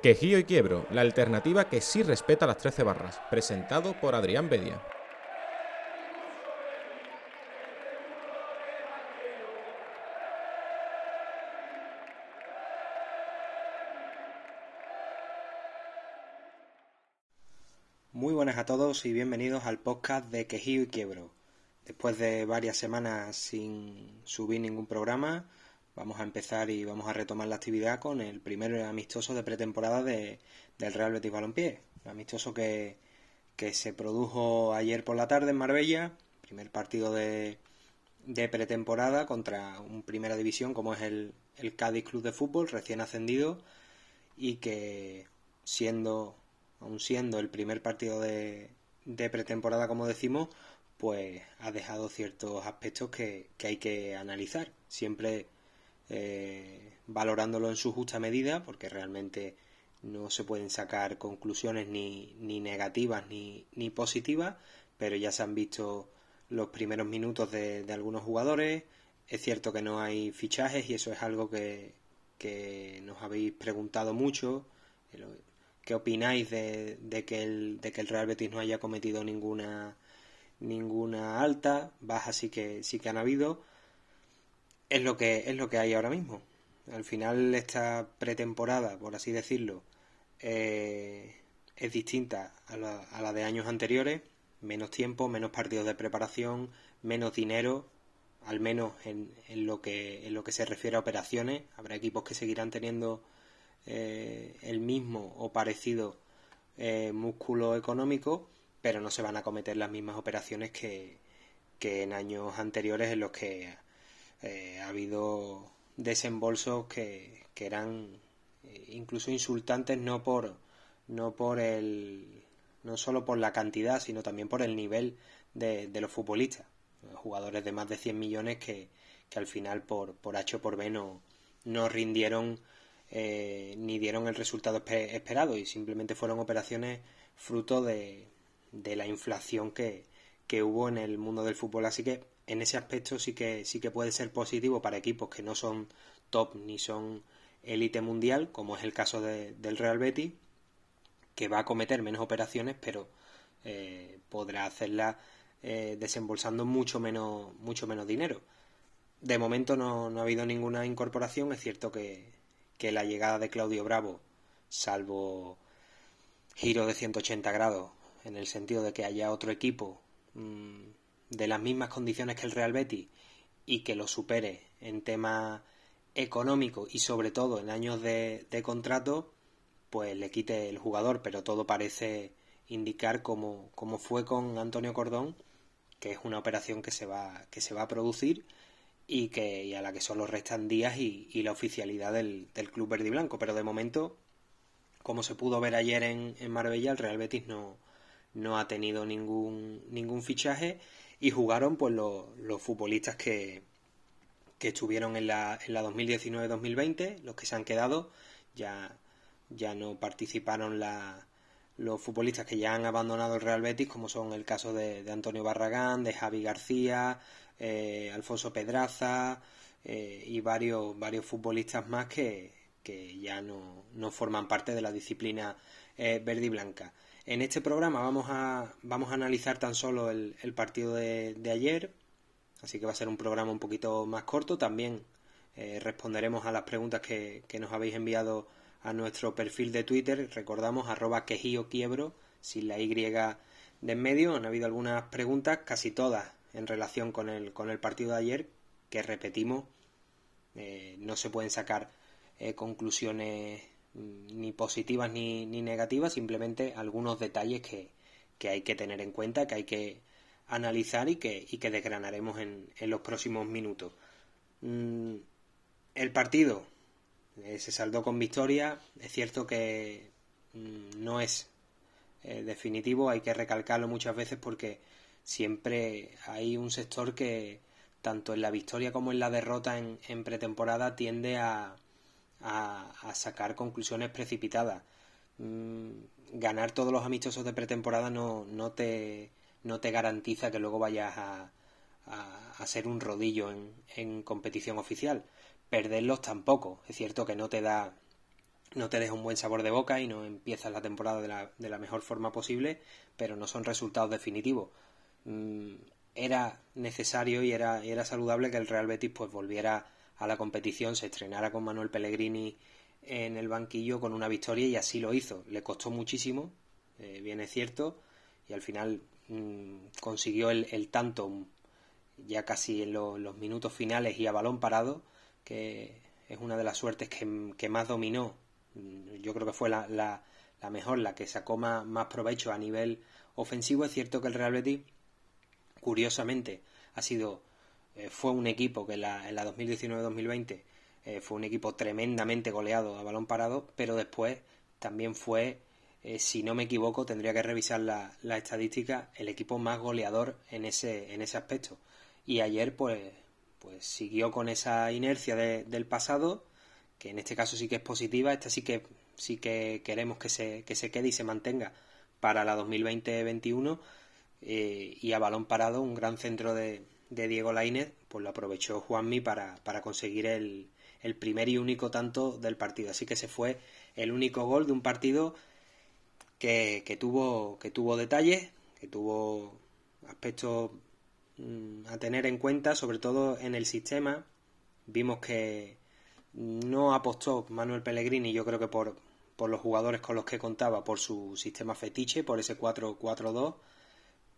Quejío y Quiebro, la alternativa que sí respeta las 13 barras, presentado por Adrián Bedia. Muy buenas a todos y bienvenidos al podcast de Quejío y Quiebro. Después de varias semanas sin subir ningún programa, vamos a empezar y vamos a retomar la actividad con el primer amistoso de pretemporada de, del Real Betis Balompié. Un amistoso que, se produjo ayer por la tarde en Marbella, primer partido de, de pretemporada contra un primera división como es el, el Cádiz Club de Fútbol, recién ascendido, y que siendo, aún siendo el primer partido de, de pretemporada, como decimos, pues ha dejado ciertos aspectos que, que hay que analizar. Siempre eh, valorándolo en su justa medida, porque realmente no se pueden sacar conclusiones ni, ni negativas ni, ni, positivas, pero ya se han visto los primeros minutos de, algunos jugadores. Es cierto que no hay fichajes y eso es algo que, que nos habéis preguntado mucho. ¿Qué opináis de, de, que el, de que el Real Betis no haya cometido ninguna ninguna alta, baja sí que sí que han habido, es lo que, es lo que hay ahora mismo. Al final esta pretemporada, por así decirlo, eh, es distinta a la, a la de años anteriores. Menos tiempo, menos partidos de preparación, menos dinero, al menos en, en, lo que, en lo que se refiere a operaciones. Habrá equipos que seguirán teniendo eh, el mismo o parecido eh, músculo económico, pero no se van a cometer las mismas operaciones que, que en años anteriores en los que eh, ha habido desembolsos que, que eran eh, incluso insultantes no por no por el no solo por la cantidad sino también por el nivel de, de los futbolistas. Jugadores de más de 100 millones que, que al final por, por H o por B no, no rindieron eh, ni dieron el resultado esperado y simplemente fueron operaciones fruto de, de la inflación que, que hubo en el mundo del fútbol. Así que en ese aspecto sí que, sí que puede ser positivo para equipos que no son top ni son élite mundial, como es el caso del Real Betis, que va a cometer menos operaciones, pero eh, podrá hacerlas eh, desembolsando mucho menos, mucho menos dinero. De momento no, no, ha habido ninguna incorporación, es cierto que, que la llegada de Claudio Bravo, salvo giro de 180 grados, en el sentido de que haya otro equipo mmm, de las mismas condiciones que el Real Betis y que lo supere en tema económico y sobre todo en años de, contrato, pues le quite el jugador, pero todo parece indicar como, como fue con Antonio Cordón, que es una operación que se va, que se va a producir y que y a la que solo restan días y, y la oficialidad del, del, club verde y blanco. Pero de momento, como se pudo ver ayer en, en Marbella, el Real Betis no, no ha tenido ningún, ningún fichaje y jugaron pues los, los futbolistas que, que estuvieron en la, en la 2019-2020, los que se han quedado, ya, ya no participaron la, los futbolistas que ya han abandonado el Real Betis, como son el caso de, Antonio Barragán, de Javi García, eh, Alfonso Pedraza eh, y varios, varios futbolistas más que, que ya no, no, forman parte de la disciplina eh, verde y blanca. En este programa vamos a, vamos a analizar tan solo el, partido de, ayer, así que va a ser un programa un poquito más corto. También eh, responderemos a las preguntas que, que, nos habéis enviado a nuestro perfil de Twitter. Recordamos arroba quejío quiebro, sin la Y de en medio. Han habido algunas preguntas, casi todas en relación con el, con el partido de ayer, que repetimos, eh, no se pueden sacar eh, conclusiones ni positivas ni, ni negativas, simplemente algunos detalles que, que, hay que tener en cuenta, que hay que analizar y que, y que desgranaremos en, en los próximos minutos. Mm, el partido eh, se saldó con victoria, es cierto que mm, no es eh, definitivo, hay que recalcarlo muchas veces porque siempre hay un sector que tanto en la victoria como en la derrota en, en pretemporada tiende a, a, sacar conclusiones precipitadas. Mm, ganar todos los amistosos de pretemporada no, no, te, no te garantiza que luego vayas a, a, a ser un rodillo en, en, competición oficial. Perderlos tampoco. Es cierto que no te da no te deja un buen sabor de boca y no empiezas la temporada de la, de la mejor forma posible, pero no son resultados definitivos. Mm, era necesario y era, era saludable que el Real Betis pues volviera a la competición, se estrenara con Manuel Pellegrini en el banquillo con una victoria y así lo hizo. Le costó muchísimo, eh, bien es cierto, y al final mm, consiguió el, tanto ya casi en los minutos finales y a balón parado, que es una de las suertes que, más dominó. Mm, yo creo que fue la, la, mejor, la que sacó más, más, provecho a nivel ofensivo. Es cierto que el Real Betis, curiosamente, ha sido eh, fue un equipo que en la, en la 2019-2020 eh, fue un equipo tremendamente goleado a balón parado, pero después también fue, eh, si no me equivoco, tendría que revisar la, la, estadística, el equipo más goleador en ese, en ese aspecto. Y ayer, pues, pues siguió con esa inercia del pasado, que en este caso sí que es positiva, esta sí que sí que queremos que se, que se quede y se mantenga para la 2020-21 eh, y a balón parado un gran centro de, de Diego Lainez pues lo aprovechó Juanmi para, para conseguir el, el primer y único tanto del partido. Así que se fue el único gol de un partido que, que tuvo, que tuvo detalles, que tuvo aspectos mm, a tener en cuenta, sobre todo en el sistema. Vimos que no apostó Manuel Pellegrini, yo creo que por, por los jugadores con los que contaba, por su sistema fetiche, por ese 4-4-2,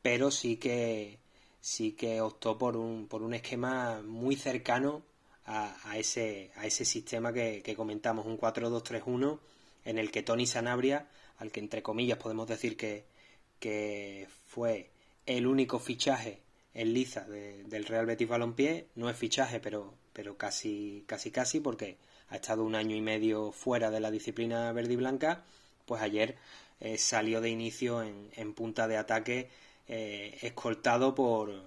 pero sí que sí que optó por un, por un esquema muy cercano a, ese, a ese sistema que, comentamos, un 4-2-3-1, en el que Tony Sanabria, al que entre comillas podemos decir que, que fue el único fichaje en liza del Real Betis Balompié, no es fichaje, pero, pero casi, casi, casi, porque ha estado un año y medio fuera de la disciplina verde y blanca, pues ayer eh, salió de inicio en, en punta de ataque, eh, escoltado por,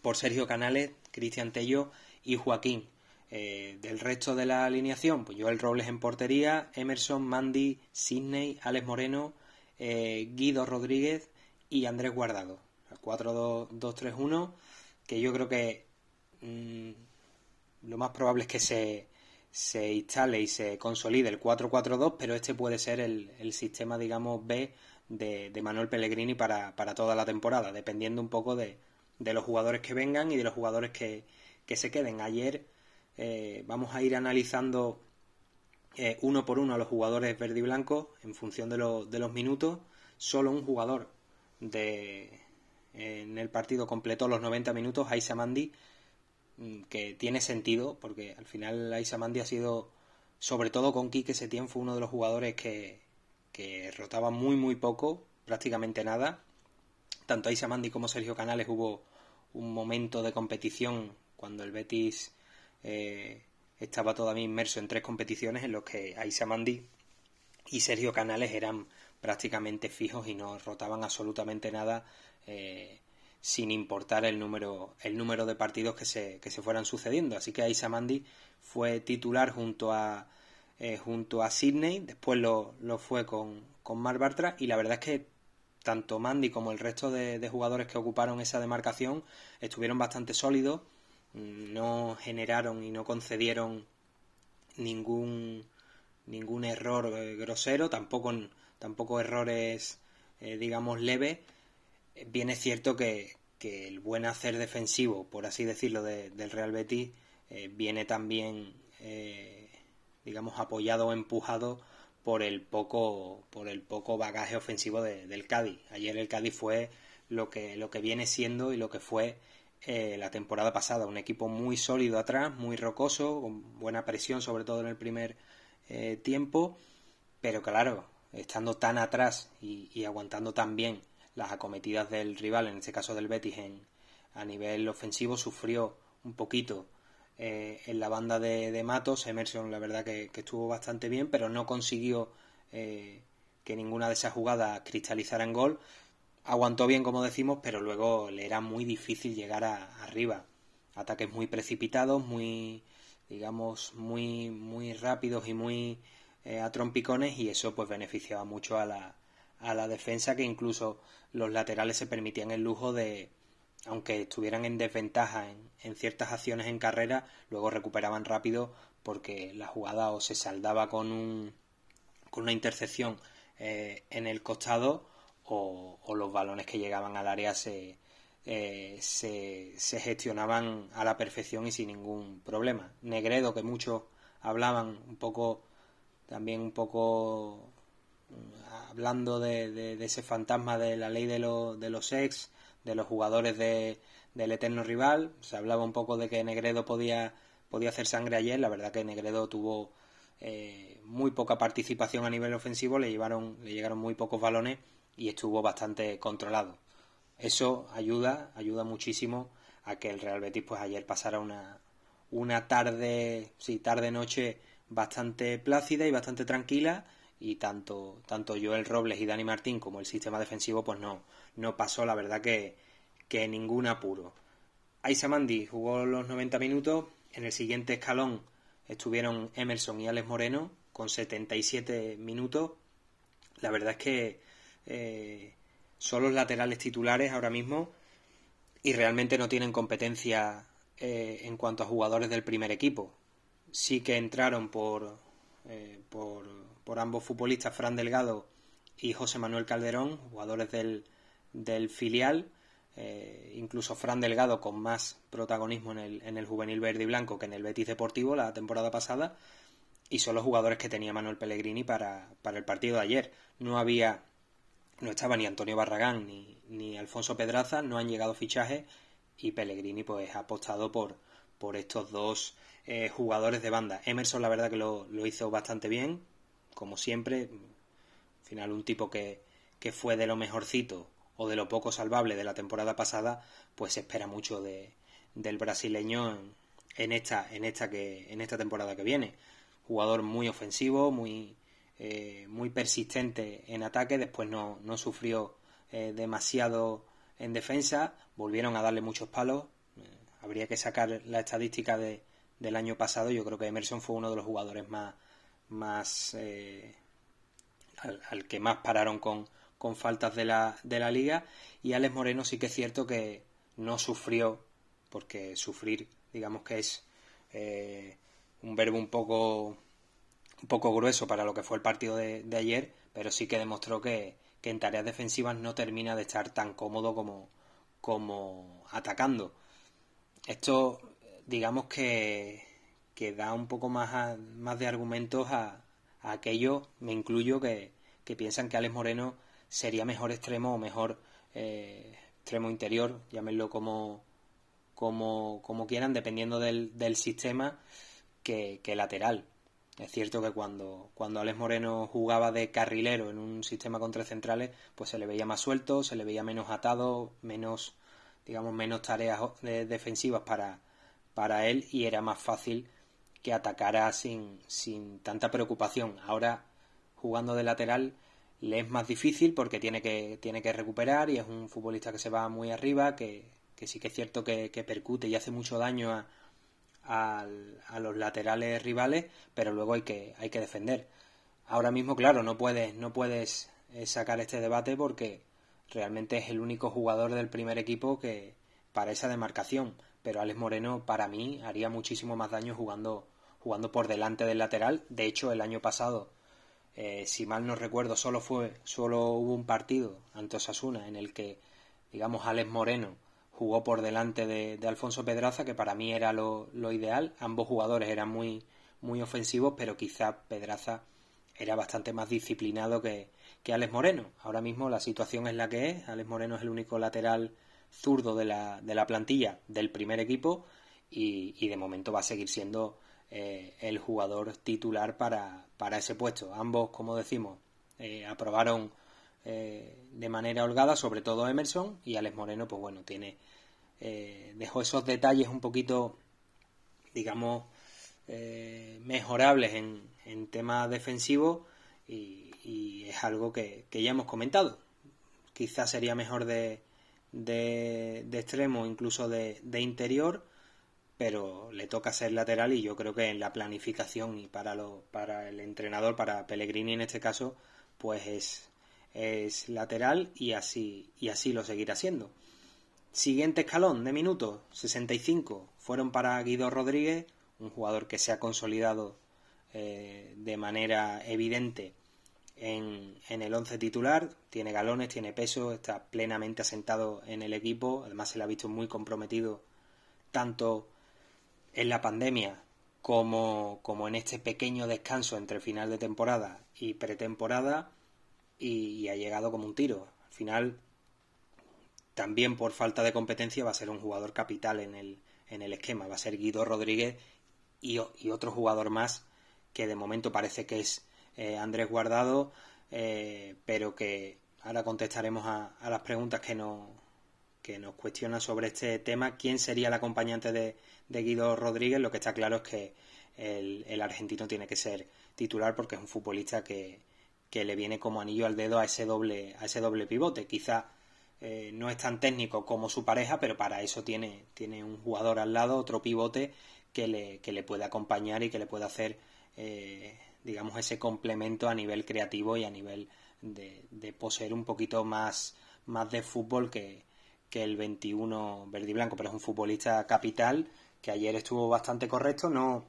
por Sergio Canales, Cristian Tello y Joaquín. Eh, del resto de la alineación, pues Joel Robles en portería, Emerson, Mandy, Sidney, Alex Moreno, eh, Guido Rodríguez y Andrés Guardado. 4-2-3-1, que yo creo que mm, lo más probable es que se, se instale y se consolide el 4-4-2, pero este puede ser el, el sistema, digamos, B de, Manuel Pellegrini para, para, toda la temporada, dependiendo un poco de, de los jugadores que vengan y de los jugadores que, que se queden. Ayer eh, vamos a ir analizando eh, uno por uno a los jugadores verde y blanco en función de, de los minutos. Solo un jugador de, en el partido completó los 90 minutos, Aisa Mandi, mm, que tiene sentido porque al final Aisa Mandi ha sido, sobre todo con Quique Setién, fue uno de los jugadores que, que rotaba muy muy poco, prácticamente nada. Tanto Aisa Mandi como Sergio Canales hubo un momento de competición cuando el Betis eh, estaba todavía inmerso en tres competiciones en los que Aisa Mandi y Sergio Canales eran prácticamente fijos y no rotaban absolutamente nada eh, sin importar el número, el número de partidos que se, que se fueran sucediendo. Así que Aisa Mandi fue titular junto a, eh, junto a Sydney, después lo, lo fue con, con Mar Bartra y la verdad es que tanto Mandy como el resto de, jugadores que ocuparon esa demarcación estuvieron bastante sólidos, no generaron y no concedieron ningún ningún error eh, grosero, tampoco, tampoco errores, eh, digamos, leves. Bien es cierto que, el buen hacer defensivo, por así decirlo, del Real Betis viene también, digamos, apoyado o empujado por el poco, por el poco bagaje ofensivo del Cádiz. Ayer el Cádiz fue lo que, lo que viene siendo y lo que fue eh, la temporada pasada. Un equipo muy sólido atrás, muy rocoso, con buena presión, sobre todo en el primer eh, tiempo. Pero claro, estando tan atrás y, aguantando tan bien las acometidas del rival, en este caso del Betis, en, a nivel ofensivo, sufrió un poquito eh, en la banda de, Matos. Emerson, la verdad que, estuvo bastante bien, pero no consiguió eh, que ninguna de esas jugadas cristalizara en gol. Aguantó bien, como decimos, pero luego le era muy difícil llegar a, arriba. Ataques muy precipitados, muy, digamos, muy, muy rápidos y muy eh, a trompicones, y eso pues beneficiaba mucho a la, a la defensa, que incluso los laterales se permitían el lujo de, aunque estuvieran en desventaja en, ciertas acciones en carrera, luego recuperaban rápido porque la jugada o se saldaba con, un, con una intercepción eh, en el costado o, los balones que llegaban al área se, eh, se, se, gestionaban a la perfección y sin ningún problema. Negredo, que muchos hablaban un poco, también un poco mm, hablando de, de, ese fantasma de la ley de, de los ex, de los jugadores de, del eterno rival. Se hablaba un poco de que Negredo podía, podía hacer sangre ayer. La verdad que Negredo tuvo eh, muy poca participación a nivel ofensivo, le, llevaron, le llegaron muy pocos balones y estuvo bastante controlado. Eso ayuda, ayuda muchísimo a que el Real Betis pues ayer pasara una, una tarde, sí, tarde noche bastante plácida y bastante tranquila y tanto, tanto Joel Robles y Dani Martín como el sistema defensivo pues no, no pasó la verdad que, que ningún apuro. Aisa Mandi jugó los 90 minutos, en el siguiente escalón estuvieron Emerson y Alex Moreno con 77 minutos. La verdad es que eh, son los laterales titulares ahora mismo y realmente no tienen competencia eh, en cuanto a jugadores del primer equipo. Sí que entraron por, eh, por, por, ambos futbolistas, Fran Delgado y José Manuel Calderón, jugadores del, del filial. Eh, incluso Fran Delgado con más protagonismo en el, en el juvenil verde y blanco que en el Betis Deportivo la temporada pasada. Y son los jugadores que tenía Manuel Pellegrini para, para el partido de ayer. No había no estaba ni Antonio Barragán ni, ni Alfonso Pedraza, no han llegado fichajes y Pellegrini pues ha apostado por, por estos dos eh, jugadores de banda. Emerson la verdad que lo, hizo bastante bien, como siempre, al final un tipo que, que, fue de lo mejorcito o de lo poco salvable de la temporada pasada, pues se espera mucho de, del brasileño en, en, esta, en, esta que, en esta temporada que viene. Jugador muy ofensivo, muy, eh, muy persistente en ataque, después no, no sufrió eh, demasiado en defensa, volvieron a darle muchos palos, eh, habría que sacar la estadística de, del año pasado, yo creo que Emerson fue uno de los jugadores más, más al, que más pararon con, con faltas de la, de la liga y Alex Moreno sí que es cierto que no sufrió, porque sufrir digamos que es un verbo un poco un poco grueso para lo que fue el partido de, ayer, pero sí que demostró que, en tareas defensivas no termina de estar tan cómodo como, como atacando. Esto, digamos que, que da un poco más, más de argumentos a, a aquellos, me incluyo, que, que, piensan que Alex Moreno sería mejor extremo o mejor eh, extremo interior, llámenlo como, como, como quieran, dependiendo del, del sistema, que, que lateral. Es cierto que cuando, cuando Alex Moreno jugaba de carrilero en un sistema con tres centrales, pues se le veía más suelto, se le veía menos atado, menos, digamos, menos tareas defensivas para, para él y era más fácil que atacara sin, sin tanta preocupación. Ahora, jugando de lateral, le es más difícil porque tiene que, tiene que recuperar y es un futbolista que se va muy arriba, que, que sí que es cierto que, percute y hace mucho daño a, a los laterales rivales, pero luego hay que, hay que defender. Ahora mismo, claro, no puedes, no puedes eh, sacar este debate porque realmente es el único jugador del primer equipo que para esa demarcación. Pero Alex Moreno, para mí, haría muchísimo más daño jugando, jugando por delante del lateral. De hecho, el año pasado, eh, si mal no recuerdo, solo fue, solo hubo un partido ante Osasuna en el que, digamos, Alex Moreno jugó por delante de, Alfonso Pedraza, que para mí era lo, ideal. Ambos jugadores eran muy, muy ofensivos, pero quizá Pedraza era bastante más disciplinado que, que Alex Moreno. Ahora mismo la situación es la que es. Alex Moreno es el único lateral zurdo de la, de la plantilla del primer equipo y, de momento va a seguir siendo eh, el jugador titular para, para, ese puesto. Ambos, como decimos, eh, aprobaron eh, de manera holgada, sobre todo Emerson, y Alex Moreno, pues bueno, tiene eh, dejó esos detalles un poquito, digamos, mejorables en, en temas defensivos y, es algo que, ya hemos comentado. Quizás sería mejor de, de, de extremo, incluso de, de, interior, pero le toca ser lateral y yo creo que en la planificación y para, lo, para el entrenador, para Pellegrini en este caso, pues es, es lateral y así, y así lo seguirá siendo. Siguiente escalón de minutos, 65, fueron para Guido Rodríguez, un jugador que se ha consolidado eh, de manera evidente en, en el once titular, tiene galones, tiene peso, está plenamente asentado en el equipo, además se le ha visto muy comprometido tanto en la pandemia como, como en este pequeño descanso entre final de temporada y pretemporada y, ha llegado como un tiro. Al final, también por falta de competencia va a ser un jugador capital en el, en el esquema, va a ser Guido Rodríguez y, otro jugador más que de momento parece que es eh, Andrés Guardado, eh, pero que ahora contestaremos a, las preguntas que nos, que nos cuestionan sobre este tema. ¿Quién sería el acompañante de, Guido Rodríguez? Lo que está claro es que el, argentino tiene que ser titular porque es un futbolista que, le viene como anillo al dedo a ese doble, a ese doble pivote. Quizá eh, no es tan técnico como su pareja, pero para eso tiene, tiene un jugador al lado, otro pivote, que le, que le puede acompañar y que le puede hacer digamos, ese complemento a nivel creativo y a nivel de, poseer un poquito más, más de fútbol que, el 21 verde y blanco, pero es un futbolista capital que ayer estuvo bastante correcto, no,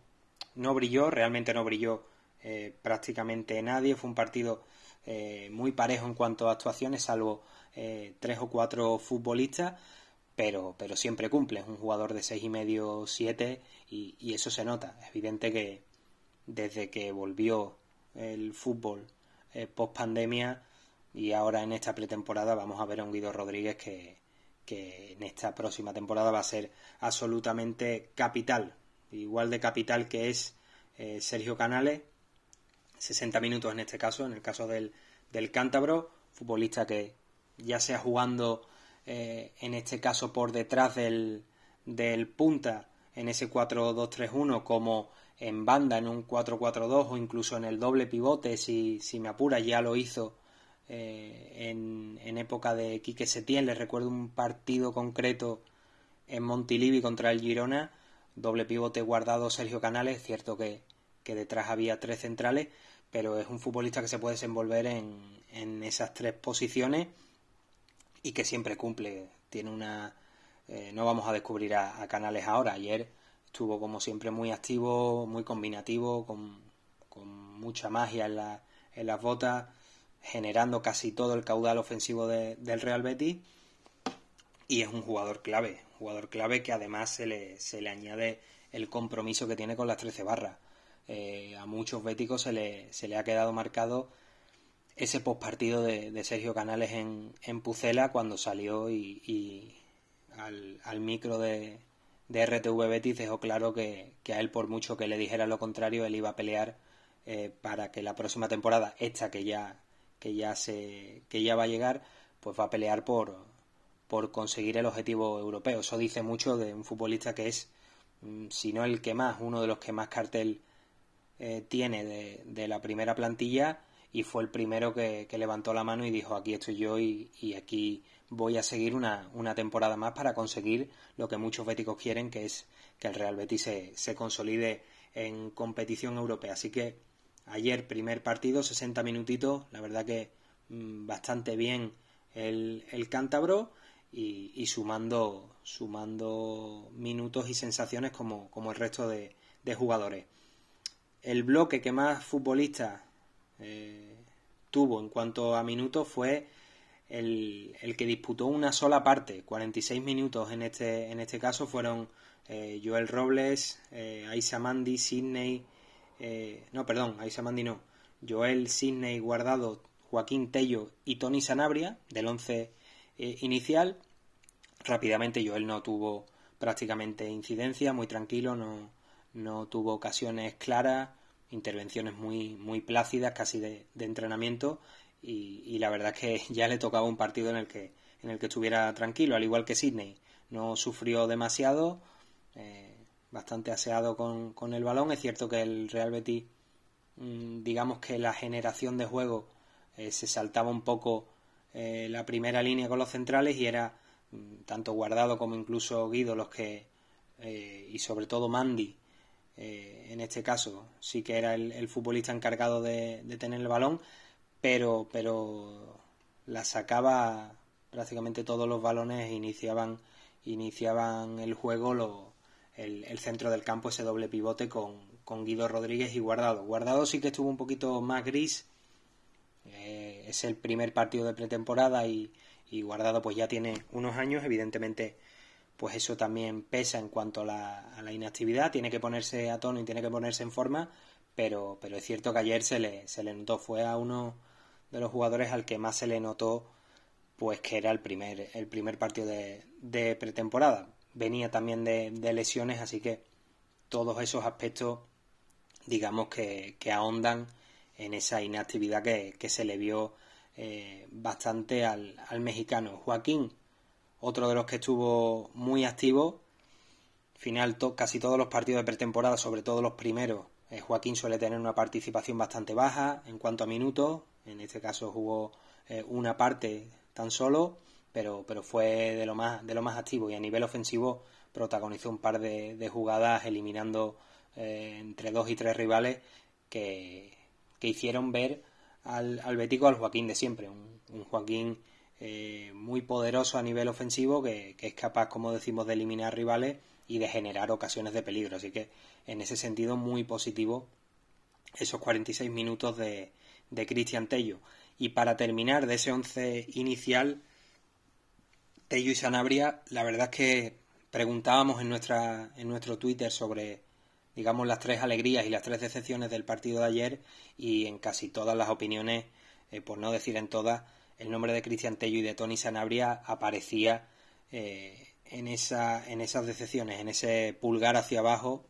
no brilló, realmente no brilló eh, prácticamente nadie, fue un partido eh, muy parejo en cuanto a actuaciones, salvo eh, tres o cuatro futbolistas, pero, pero siempre cumple, es un jugador de seis y medio, siete, y, y eso se nota, es evidente que, desde que volvió el fútbol eh, post pandemia y ahora en esta pretemporada vamos a ver a un Guido Rodríguez que, en esta próxima temporada va a ser absolutamente capital, igual de capital que es eh, Sergio Canales, 60 minutos en este caso, en el caso del, del cántabro, futbolista que ya sea jugando eh, en este caso por detrás del, del punta en ese 4-2-3-1 como en banda en un 4-4-2 o incluso en el doble pivote, si, si me apura, ya lo hizo eh, en, época de Quique Setién. Le recuerdo un partido concreto en Montilivi contra el Girona, doble pivote guardado Sergio Canales, cierto que, que detrás había tres centrales, pero es un futbolista que se puede desenvolver en, en esas tres posiciones y que siempre cumple. Tiene una. Eh, no vamos a descubrir a, a Canales ahora. Ayer estuvo como siempre muy activo, muy combinativo, con, mucha magia en, en, las botas, generando casi todo el caudal ofensivo del Real Betis y es un jugador clave, jugador clave que además se le, se le añade el compromiso que tiene con las 13 barras. Eh, a muchos béticos se le, se le ha quedado marcado ese postpartido de, de Sergio Canales en, en Pucela cuando salió y, al, micro de, de RTV Betis dejó claro que, a él, por mucho que le dijera lo contrario, él iba a pelear eh, para que la próxima temporada, esta que ya, que ya se, que ya va a llegar, pues va a pelear por, por conseguir el objetivo europeo. Eso dice mucho de un futbolista que es, mm, si no el que más, uno de los que más cartel eh, tiene de, de, la primera plantilla y fue el primero que, levantó la mano y dijo aquí estoy yo y, y aquí voy a seguir una, una, temporada más para conseguir lo que muchos béticos quieren, que es que el Real Betis se, se consolide en competición europea. Así que ayer primer partido, 60 minutitos, la verdad que mm, bastante bien el, el cántabro y, sumando, sumando minutos y sensaciones como, como el resto de, de jugadores. El bloque que más futbolistas eh, tuvo en cuanto a minutos fue el, el, que disputó una sola parte, 46 minutos en este, en este caso fueron eh, Joel Robles, eh, Mandi, Sidney, eh, no, perdón, Aisa Mandi no, Joel, Sidney, Guardado, Joaquín Tello y Tony Sanabria del 11 eh, inicial. Rápidamente Joel no tuvo prácticamente incidencia, muy tranquilo, no, no tuvo ocasiones claras, intervenciones muy, muy plácidas, casi de, de entrenamiento y, la verdad es que ya le tocaba un partido en el que, en el que estuviera tranquilo, al igual que Sidney. No sufrió demasiado, eh, bastante aseado con, con, el balón. Es cierto que el Real Betis, mm, digamos que la generación de juego eh, se saltaba un poco eh, la primera línea con los centrales y era mm, tanto Guardado como incluso Guido los que, y sobre todo Mandy, en este caso, sí que era el, futbolista encargado de, de tener el balón pero, pero la sacaba prácticamente todos los balones iniciaban, iniciaban el juego el, centro del campo, ese doble pivote con, con, Guido Rodríguez y Guardado. Guardado sí que estuvo un poquito más gris, eh, es el primer partido de pretemporada y, y, Guardado pues ya tiene unos años, evidentemente pues eso también pesa en cuanto a la, a la inactividad, tiene que ponerse a tono y tiene que ponerse en forma, pero, pero es cierto que ayer se le, se le notó, fue a uno de los jugadores al que más se le notó pues que era el primer, el primer partido de, de pretemporada. Venía también de, de, lesiones, así que todos esos aspectos, digamos que, que ahondan en esa inactividad que, que se le vio eh, bastante al, al, mexicano. Joaquín, otro de los que estuvo muy activo, final casi todos los partidos de pretemporada, sobre todo los primeros, eh, Joaquín suele tener una participación bastante baja en cuanto a minutos, en este caso jugó eh, una parte tan solo, pero, pero fue de lo, más, de lo más activo y a nivel ofensivo protagonizó un par de, jugadas eliminando eh, entre dos y tres rivales que, que hicieron ver al, al Bético al Joaquín de siempre, un, Joaquín eh, muy poderoso a nivel ofensivo que, que, es capaz, como decimos, de eliminar rivales y de generar ocasiones de peligro. Así que en ese sentido muy positivo esos 46 minutos de, de Cristian Tello. Y para terminar de ese once inicial, Tello y Sanabria, la verdad es que preguntábamos en, nuestra, en nuestro Twitter sobre, digamos, las tres alegrías y las tres decepciones del partido de ayer y en casi todas las opiniones, eh, por no decir en todas, el nombre de Cristian Tello y de Tony Sanabria aparecía eh, en, esa, en esas decepciones, en ese pulgar hacia abajo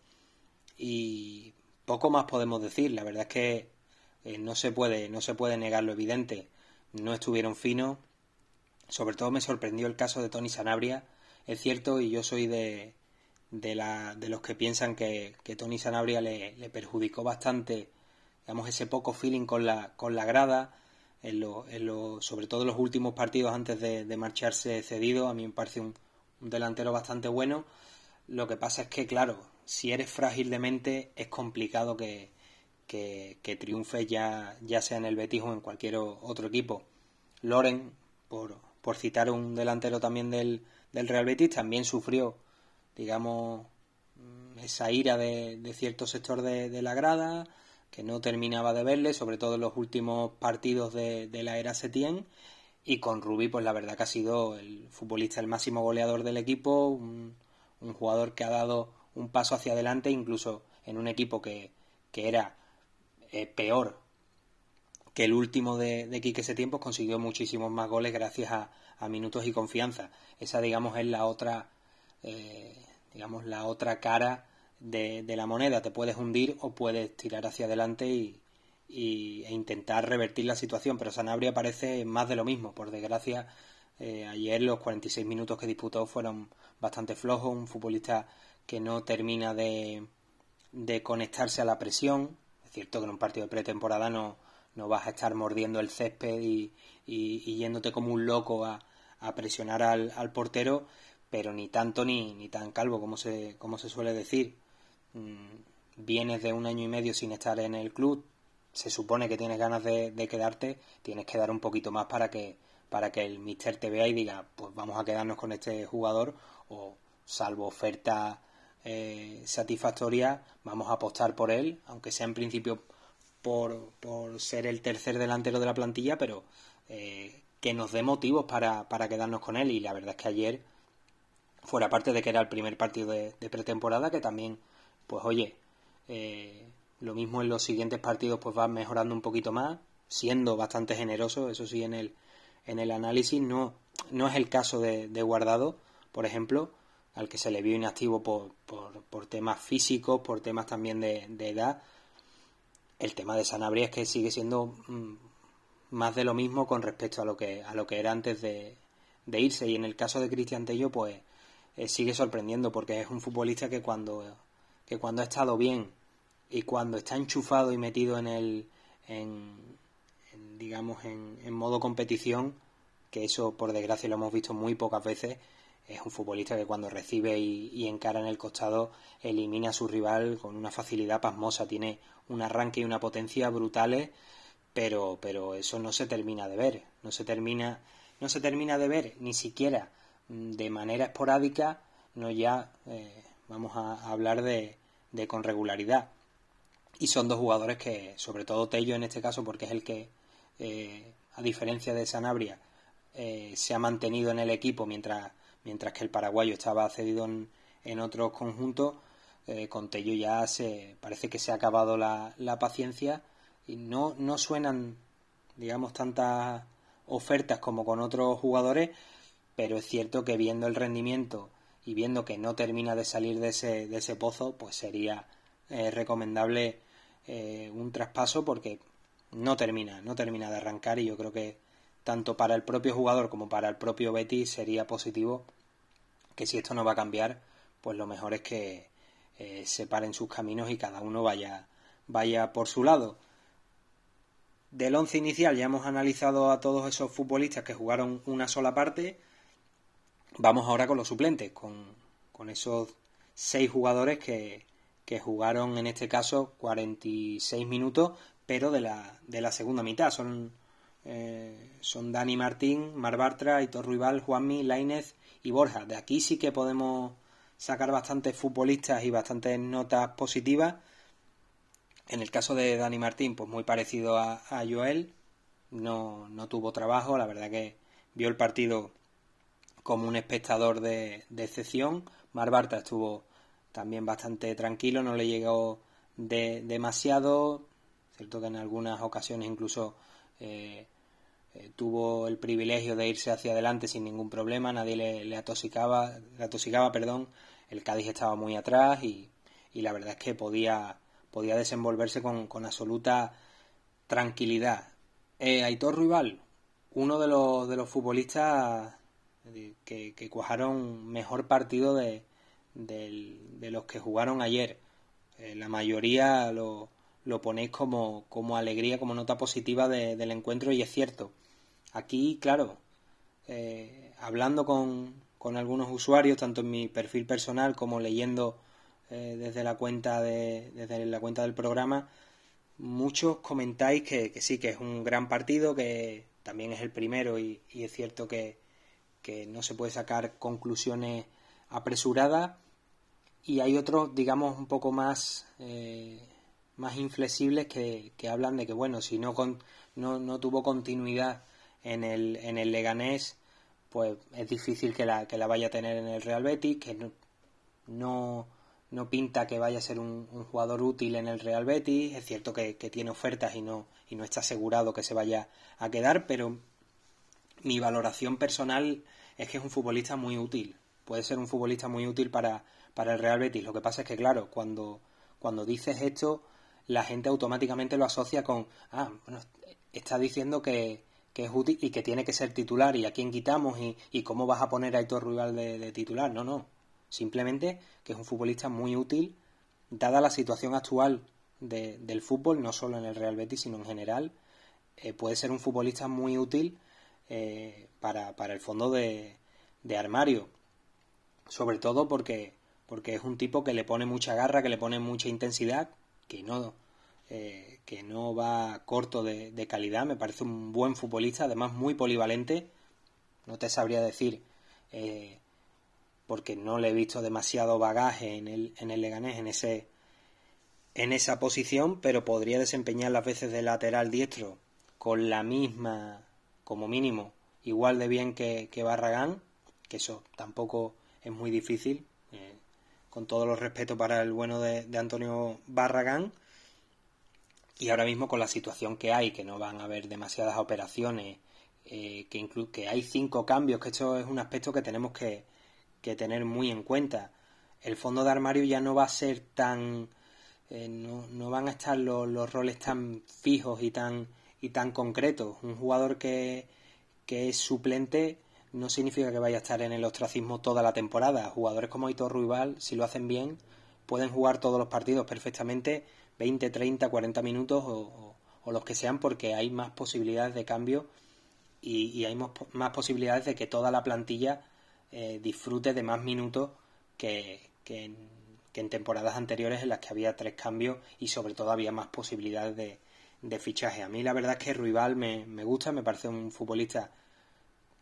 y poco más podemos decir. La verdad es que eh, no se puede, no se puede negar lo evidente. No estuvieron finos. Sobre todo me sorprendió el caso de Tony Sanabria. Es cierto, y yo soy de, de, la, de los que piensan que, que Tony Sanabria le, le, perjudicó bastante, digamos, ese poco feeling con la, con la grada, en lo, en lo, sobre todo en los últimos partidos antes de, de marcharse cedido. A mí me parece un, un, delantero bastante bueno. Lo que pasa es que, claro, si eres frágil de mente, es complicado que, que, que triunfe ya, ya sea en el Betis o en cualquier otro equipo. Loren, por, por citar un delantero también del, del Real Betis, también sufrió, digamos, mm, esa ira de, cierto sector de, la grada, que no terminaba de verle, sobre todo en los últimos partidos de, de la era Setien. Y con Rubí, pues la verdad que ha sido el futbolista, el máximo goleador del equipo, un, un jugador que ha dado un paso hacia adelante, incluso en un equipo que, que era eh, peor que el último de, de Quique Setién, consiguió muchísimos más goles gracias a, a, minutos y confianza. Esa, digamos, es la otra, eh, digamos, la otra cara de, de, la moneda. Te puedes hundir o puedes tirar hacia adelante y, e intentar revertir la situación. Pero Sanabria parece más de lo mismo. Por desgracia, eh, ayer los 46 minutos que disputó fueron bastante flojos. Un futbolista que no termina de, de conectarse a la presión, cierto que en un partido de pretemporada no, no vas a estar mordiendo el césped y, y, y yéndote como un loco a, a presionar al, al, portero, pero ni tanto ni, ni tan calvo como se, como se suele decir. Mm, vienes de un año y medio sin estar en el club, se supone que tienes ganas de, de, quedarte, tienes que dar un poquito más para que, para que el mister te vea y diga, pues vamos a quedarnos con este jugador, o salvo oferta eh, satisfactoria, vamos a apostar por él, aunque sea en principio por, por ser el tercer delantero de la plantilla, pero eh, que nos dé motivos para, para, quedarnos con él. Y la verdad es que ayer, fuera parte de que era el primer partido de, pretemporada, que también, pues oye, eh, lo mismo en los siguientes partidos, pues va mejorando un poquito más, siendo bastante generoso, eso sí, en el, en el análisis. No, no es el caso de, Guardado, por ejemplo, al que se le vio inactivo por, por, por temas físicos, por temas también de, edad. El tema de Sanabria es que sigue siendo mmm, más de lo mismo con respecto a lo que, a lo que era antes de, de irse. Y en el caso de Cristian Tello, pues eh, sigue sorprendiendo porque es un futbolista que cuando, que cuando ha estado bien y cuando está enchufado y metido en el, en, en digamos, en, en modo competición, que eso por desgracia lo hemos visto muy pocas veces, es un futbolista que cuando recibe y, y, encara en el costado elimina a su rival con una facilidad pasmosa, tiene un arranque y una potencia brutales, pero, pero eso no se termina de ver, no se termina, no se termina de ver ni siquiera mm, de manera esporádica, no ya eh, vamos a, hablar de, de, con regularidad. Y son dos jugadores que, sobre todo Tello en este caso, porque es el que, eh, a diferencia de Sanabria, eh, se ha mantenido en el equipo mientras, mientras que el paraguayo estaba cedido en, en otros conjuntos, eh, con Tello ya se parece que se ha acabado la, paciencia y no, no suenan, digamos, tantas ofertas como con otros jugadores, pero es cierto que viendo el rendimiento y viendo que no termina de salir de ese, de ese pozo, pues sería eh, recomendable eh, un traspaso porque no termina, no termina de arrancar y yo creo que tanto para el propio jugador como para el propio Betty sería positivo que si esto no va a cambiar, pues lo mejor es que eh, separen sus caminos y cada uno vaya, vaya por su lado. Del once inicial ya hemos analizado a todos esos futbolistas que jugaron una sola parte. Vamos ahora con los suplentes, con, con esos seis jugadores que, que, jugaron en este caso 46 minutos, pero de la, de la segunda mitad. Son, eh, son Dani Martín, Mar Bartra, Hitor Ruibal, Juanmi, Lainez y Borja. De aquí sí que podemos sacar bastantes futbolistas y bastantes notas positivas. En el caso de Dani Martín, pues muy parecido a, Joel, no, no, tuvo trabajo, la verdad que vio el partido como un espectador de, excepción. Mar Barta estuvo también bastante tranquilo, no le llegó de, demasiado, cierto que en algunas ocasiones incluso eh, eh, tuvo el privilegio de irse hacia adelante sin ningún problema, nadie le, le atoxicaba, le perdón, el Cádiz estaba muy atrás y, y la verdad es que podía podía desenvolverse con, absoluta tranquilidad. Eh, Aitor Ruibal, uno de los, de los futbolistas que, que cuajaron mejor partido de, los que jugaron ayer. Eh, la mayoría lo, lo ponéis como, como, alegría, como nota positiva del encuentro y es cierto. Aquí, claro, eh, hablando con, con algunos usuarios, tanto en mi perfil personal como leyendo eh, desde la cuenta de, desde la cuenta del programa, muchos comentáis que, sí, que es un gran partido, que también es el primero y, es cierto que, no se puede sacar conclusiones apresuradas. Y hay otros, digamos, un poco más, eh, más inflexibles que, hablan de que, bueno, si no, con, no, no, tuvo continuidad en el, en el Leganés, pues es difícil que la, que la vaya a tener en el Real Betis, que no no pinta que vaya a ser un, jugador útil en el Real Betis. Es cierto que, tiene ofertas y no, y no está asegurado que se vaya a quedar, pero mi valoración personal es que es un futbolista muy útil. Puede ser un futbolista muy útil para, para el Real Betis. Lo que pasa es que, claro, cuando, cuando dices esto, la gente automáticamente lo asocia con, ah, bueno, está diciendo que, es útil y que tiene que ser titular y a quién quitamos y, y cómo vas a poner a Héctor Rival de titular. No, no. Simplemente que es un futbolista muy útil, dada la situación actual del fútbol, no solo en el Real Betis, sino en general. Eh, puede ser un futbolista muy útil eh, para, el fondo de, armario. Sobre todo porque, porque es un tipo que le pone mucha garra, que le pone mucha intensidad, que no, eh, que no va corto de, calidad. Me parece un buen futbolista, además muy polivalente. No te sabría decir porque no le he visto demasiado bagaje en el, en el Leganés en, ese, en esa posición, pero podría desempeñar las veces de lateral diestro con la misma, como mínimo, igual de bien que, Barragán, que eso tampoco es muy difícil, eh, con todo los respeto para el bueno de, Antonio Barragán, y ahora mismo con la situación que hay, que no van a haber demasiadas operaciones, eh, que, que hay cinco cambios, que esto es un aspecto que tenemos que, que tener muy en cuenta. El fondo de armario ya no va a ser tan... Eh, no, van a estar los, roles tan fijos y tan, y tan concretos. Un jugador que, que es suplente no significa que vaya a estar en el ostracismo toda la temporada. Jugadores como Aitor Ruibal, si lo hacen bien, pueden jugar todos los partidos perfectamente, 20, 30, 40 minutos o, los que sean, porque hay más posibilidades de cambio y, y hay más posibilidades de que toda la plantilla eh, disfrute de más minutos que, que, en, temporadas anteriores en las que había tres cambios y sobre todo había más posibilidades de, fichaje. A mí la verdad es que Ruibal me, me gusta, me parece un futbolista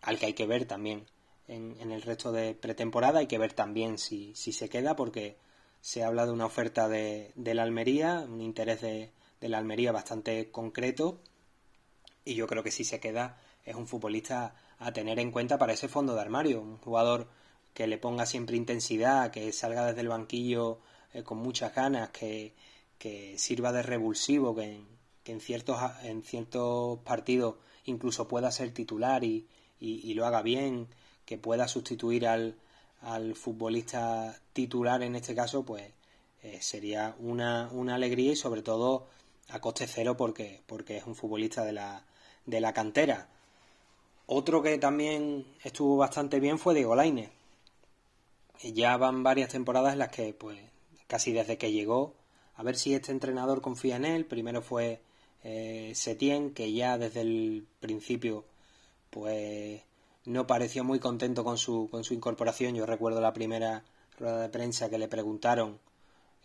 al que hay que ver también en, el resto de pretemporada. Hay que ver también si, si se queda, porque se habla de una oferta de, la Almería, un interés de, de, la Almería bastante concreto. Y yo creo que si se queda es un futbolista a tener en cuenta para ese fondo de armario. Un jugador que le ponga siempre intensidad, que salga desde el banquillo eh, con muchas ganas, que, que sirva de revulsivo, que, que, en, ciertos, en ciertos partidos incluso pueda ser titular y, y lo haga bien que pueda sustituir al, al futbolista titular en este caso, pues eh, sería una, una, alegría y sobre todo a coste cero porque, porque es un futbolista de la, de la cantera. Otro que también estuvo bastante bien fue Diego Lainez. Ya van varias temporadas en las que, pues, casi desde que llegó, a ver si este entrenador confía en él. Primero fue eh, Setien, que ya desde el principio, pues, no pareció muy contento con su, con su incorporación. Yo recuerdo la primera rueda de prensa que le preguntaron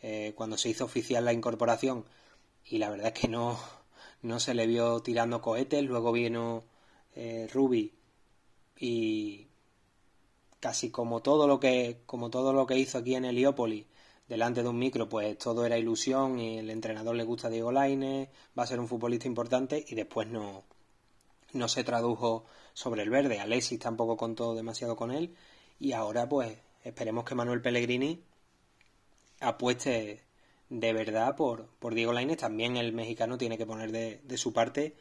eh, cuando se hizo oficial la incorporación y la verdad es que no, no se le vio tirando cohetes. Luego vino eh, Ruby y casi como todo lo que como todo lo que hizo aquí en Heliópolis delante de un micro pues todo era ilusión y el entrenador le gusta Diego Laine va a ser un futbolista importante y después no no se tradujo sobre el verde. Alexis tampoco contó demasiado con él. Y ahora, pues, esperemos que Manuel Pellegrini apueste de verdad por, por Diego Lainez. También el mexicano tiene que poner de, su parte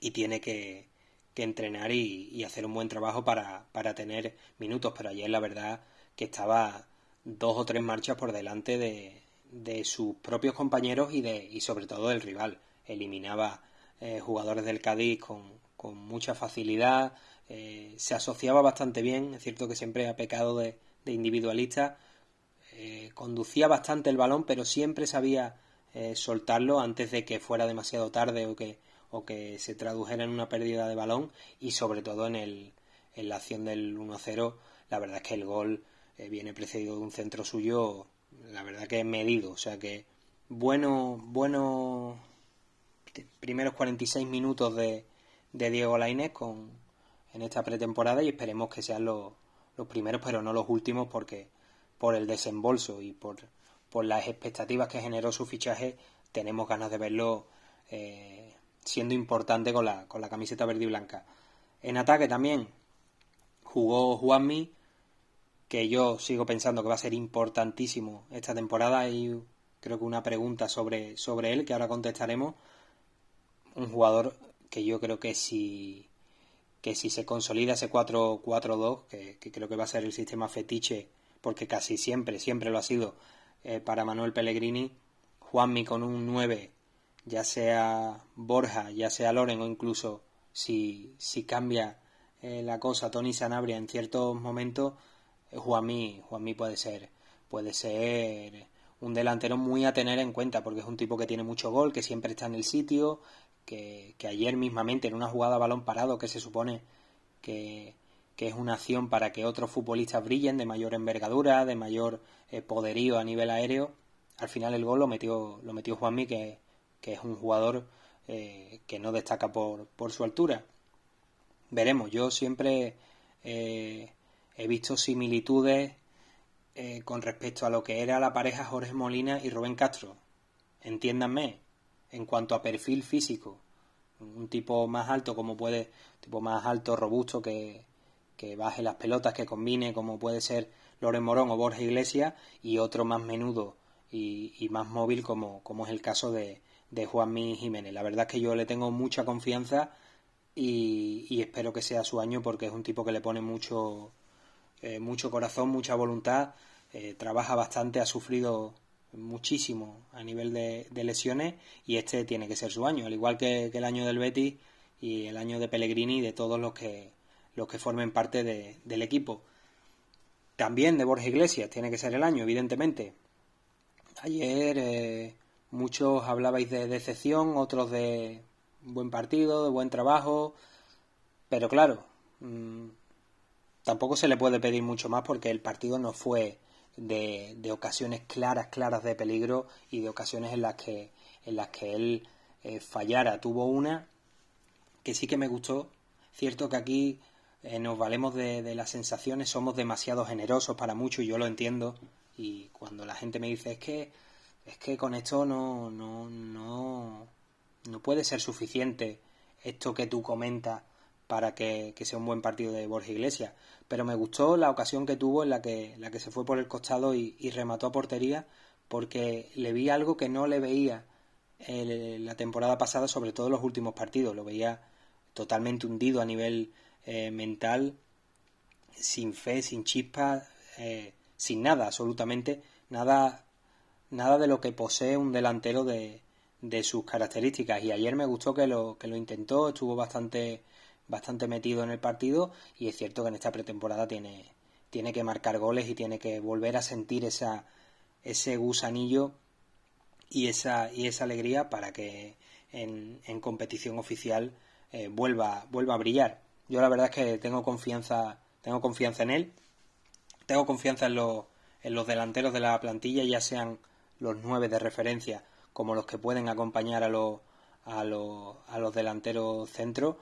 y tiene que, que entrenar y, hacer un buen trabajo para, para tener minutos. Pero ayer la verdad que estaba dos o tres marchas por delante de, de sus propios compañeros y, de, y sobre todo del rival. Eliminaba eh, jugadores del Cádiz con, con mucha facilidad, eh, se asociaba bastante bien, es cierto que siempre ha pecado de, individualista, eh, conducía bastante el balón, pero siempre sabía soltarlo antes de que fuera demasiado tarde o que, o que se tradujera en una pérdida de balón y sobre todo en, el, en la acción del 1-0, la verdad es que el gol viene precedido de un centro suyo, la verdad que medido, o sea que bueno, bueno primeros 46 minutos de, de Diego Lainez con, en esta pretemporada y esperemos que sean los, los primeros, pero no los últimos, porque por el desembolso y por, por las expectativas que generó su fichaje, tenemos ganas de verlo eh, siendo importante con la, con la camiseta verde y blanca. En ataque también jugó Juanmi, que yo sigo pensando que va a ser importantísimo esta temporada y creo que una pregunta sobre, sobre él que ahora contestaremos un jugador que yo creo que si, que si se consolida ese 4-4-2, que, creo que va a ser el sistema fetiche, porque casi siempre, siempre lo ha sido eh, para Manuel Pellegrini, Juanmi con un 9, ya sea Borja, ya sea Loren o incluso si, si cambia eh, la cosa Tony Sanabria en ciertos momentos, eh, Juanmi, Juanmi puede ser, puede ser un delantero muy a tener en cuenta porque es un tipo que tiene mucho gol, que siempre está en el sitio, que, ayer mismamente en una jugada balón parado que se supone que, es una acción para que otros futbolistas brillen de mayor envergadura, de mayor eh, poderío a nivel aéreo, al final el gol lo metió, lo metió Juanmi, que, que es un jugador eh, que no destaca por, por, su altura. Veremos, yo siempre eh, he visto similitudes con respecto a lo que era la pareja Jorge Molina y Rubén Castro. Entiéndanme, en cuanto a perfil físico. Un tipo más alto como puede, tipo más alto, robusto, que, que baje las pelotas, que combine como puede ser Loren Morón o Borja Iglesias, y otro más menudo y, más móvil como, como es el caso de, de Juanmi Jiménez. La verdad es que yo le tengo mucha confianza y, espero que sea su año porque es un tipo que le pone mucho, eh, mucho corazón, mucha voluntad, eh, trabaja bastante, ha sufrido muchísimo a nivel de, lesiones y este tiene que ser su año, al igual que, el año del Betis y el año de Pellegrini y de todos los que, los que formen parte del equipo. También de Borja Iglesias tiene que ser el año, evidentemente. Ayer eh, muchos hablabais de decepción, otros de buen partido, de buen trabajo, pero claro, mm, tampoco se le puede pedir mucho más porque el partido no fue de, de, ocasiones claras, claras de peligro y de ocasiones en las que, en las que él eh, fallara. Tuvo una que sí que me gustó. Cierto que aquí eh, nos valemos de, las sensaciones, somos demasiado generosos para mucho y yo lo entiendo. Y cuando la gente me dice es que es que con esto no, no, no, no puede ser suficiente esto que tú comentas para que, sea un buen partido de Borja Iglesias. Pero me gustó la ocasión que tuvo en la que, la que se fue por el costado y, remató a portería porque le vi algo que no le veía la temporada pasada, sobre todo en los últimos partidos. Lo veía totalmente hundido a nivel eh, mental, sin fe, sin chispa, eh, sin nada, absolutamente nada, nada de lo que posee un delantero de, de sus características. Y ayer me gustó que lo, que lo intentó, estuvo bastante, bastante metido en el partido y es cierto que en esta pretemporada tiene, tiene que marcar goles y tiene que volver a sentir esa, ese gusanillo y esa, y esa alegría para que en, en competición oficial eh, vuelva, vuelva a brillar. Yo la verdad es que tengo confianza, tengo confianza en él, tengo confianza en los, en los delanteros de la plantilla, ya sean los nueve de referencia como los que pueden acompañar a los, a los, a los delanteros centros.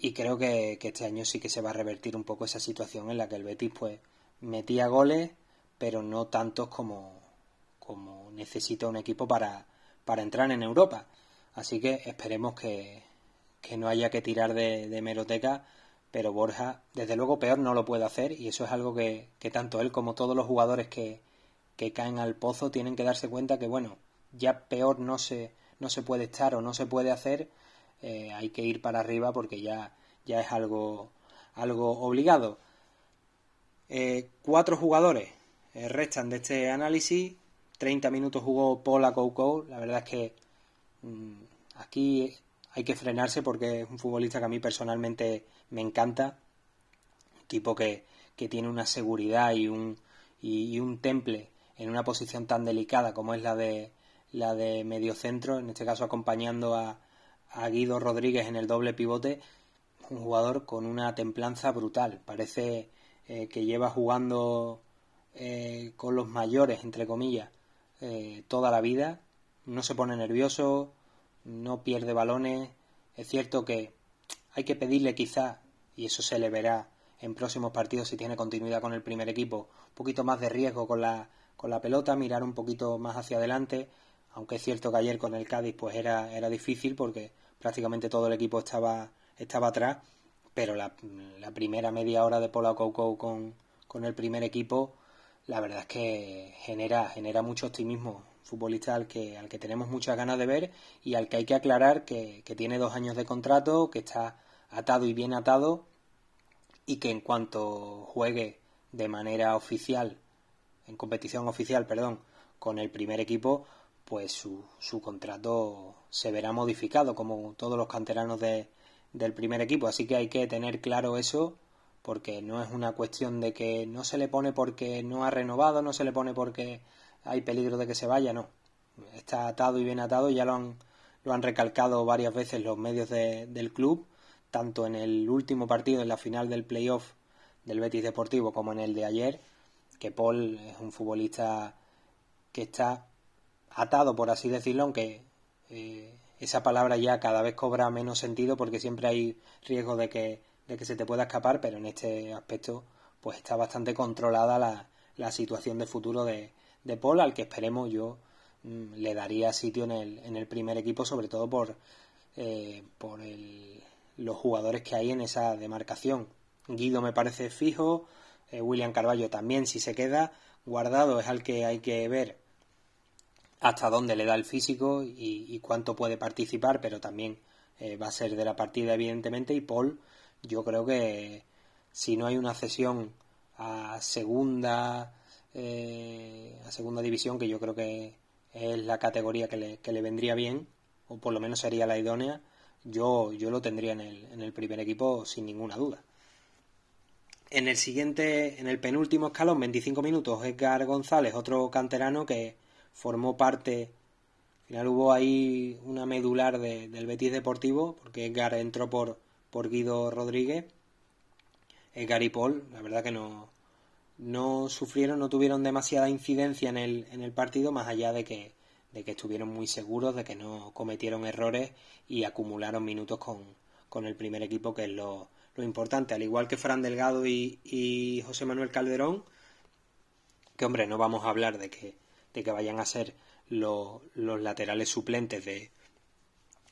Y creo que, este año sí que se va a revertir un poco esa situación en la que el Betis pues metía goles, pero no tantos como, como necesita un equipo para, para entrar en Europa. Así que esperemos que, que no haya que tirar de, meroteca, pero Borja, desde luego, peor no lo puede hacer y eso es algo que, que tanto él como todos los jugadores que, que caen al pozo tienen que darse cuenta que, bueno, ya peor no se, no se puede estar o no se puede hacer, eh, hay que ir para arriba porque ya, ya es algo, algo obligado. Eh, cuatro jugadores eh, restan de este análisis. 30 minutos jugó Paula Coucou. La verdad es que mm, aquí hay que frenarse porque es un futbolista que a mí personalmente me encanta. Un tipo que, que tiene una seguridad y un, y un temple en una posición tan delicada como es la de, la de mediocentro, en este caso acompañando a, Guido Rodríguez en el doble pivote, un jugador con una templanza brutal. Parece eh, que lleva jugando eh, con los mayores, entre comillas, eh, toda la vida. No se pone nervioso, no pierde balones. Es cierto que hay que pedirle quizá, y eso se le verá en próximos partidos si tiene continuidad con el primer equipo, un poquito más de riesgo con la, con la pelota, mirar un poquito más hacia adelante, aunque es cierto que ayer con el Cádiz pues era, era difícil porque prácticamente todo el equipo estaba, estaba atrás, pero la, primera media hora de Pola Coucou con, con el primer equipo, la verdad es que genera, genera mucho optimismo. Futbolista al que, al que tenemos muchas ganas de ver y al que hay que aclarar que, que tiene dos años de contrato, que está atado y bien atado y que en cuanto juegue de manera oficial, en competición oficial, perdón, con el primer equipo, pues su, su contrato se verá modificado, como todos los canteranos de, del primer equipo. Así que hay que tener claro eso, porque no es una cuestión de que no se le pone porque no ha renovado, no se le pone porque hay peligro de que se vaya, no. Está atado y bien atado, ya lo han, lo han recalcado varias veces los medios del club, tanto en el último partido, en la final del playoff del Betis Deportivo, como en el de ayer, que Paul es un futbolista que está atado, por así decirlo, aunque eh, esa palabra ya cada vez cobra menos sentido porque siempre hay riesgo de que, de que se te pueda escapar, pero en este aspecto pues está bastante controlada la, la situación de futuro de, de Paul, al que esperemos yo mm, le daría sitio en el, en el primer equipo, sobre todo por, eh, por el, los jugadores que hay en esa demarcación. Guido me parece fijo, eh, William Carballo también si se queda, guardado es al que hay que ver hasta dónde le da el físico y, cuánto puede participar, pero también eh, va a ser de la partida evidentemente. Y Paul yo creo que si no hay una cesión a segunda eh, a segunda división que yo creo que es la categoría que le, que le vendría bien o por lo menos sería la idónea yo, yo lo tendría en el, en el primer equipo sin ninguna duda. En el siguiente, en el penúltimo escalón, 25 minutos, Edgar González, otro canterano que, formó parte, al final hubo ahí una medular del Betis Deportivo, porque Edgar entró por, por Guido Rodríguez, Edgar y Paul, la verdad que no, no sufrieron, no tuvieron demasiada incidencia en el, en el partido, más allá de que, de que estuvieron muy seguros, de que no cometieron errores y acumularon minutos con, con el primer equipo, que es lo, lo importante, al igual que Fran Delgado y, José Manuel Calderón, que hombre, no vamos a hablar de que, de que vayan a ser los laterales suplentes de,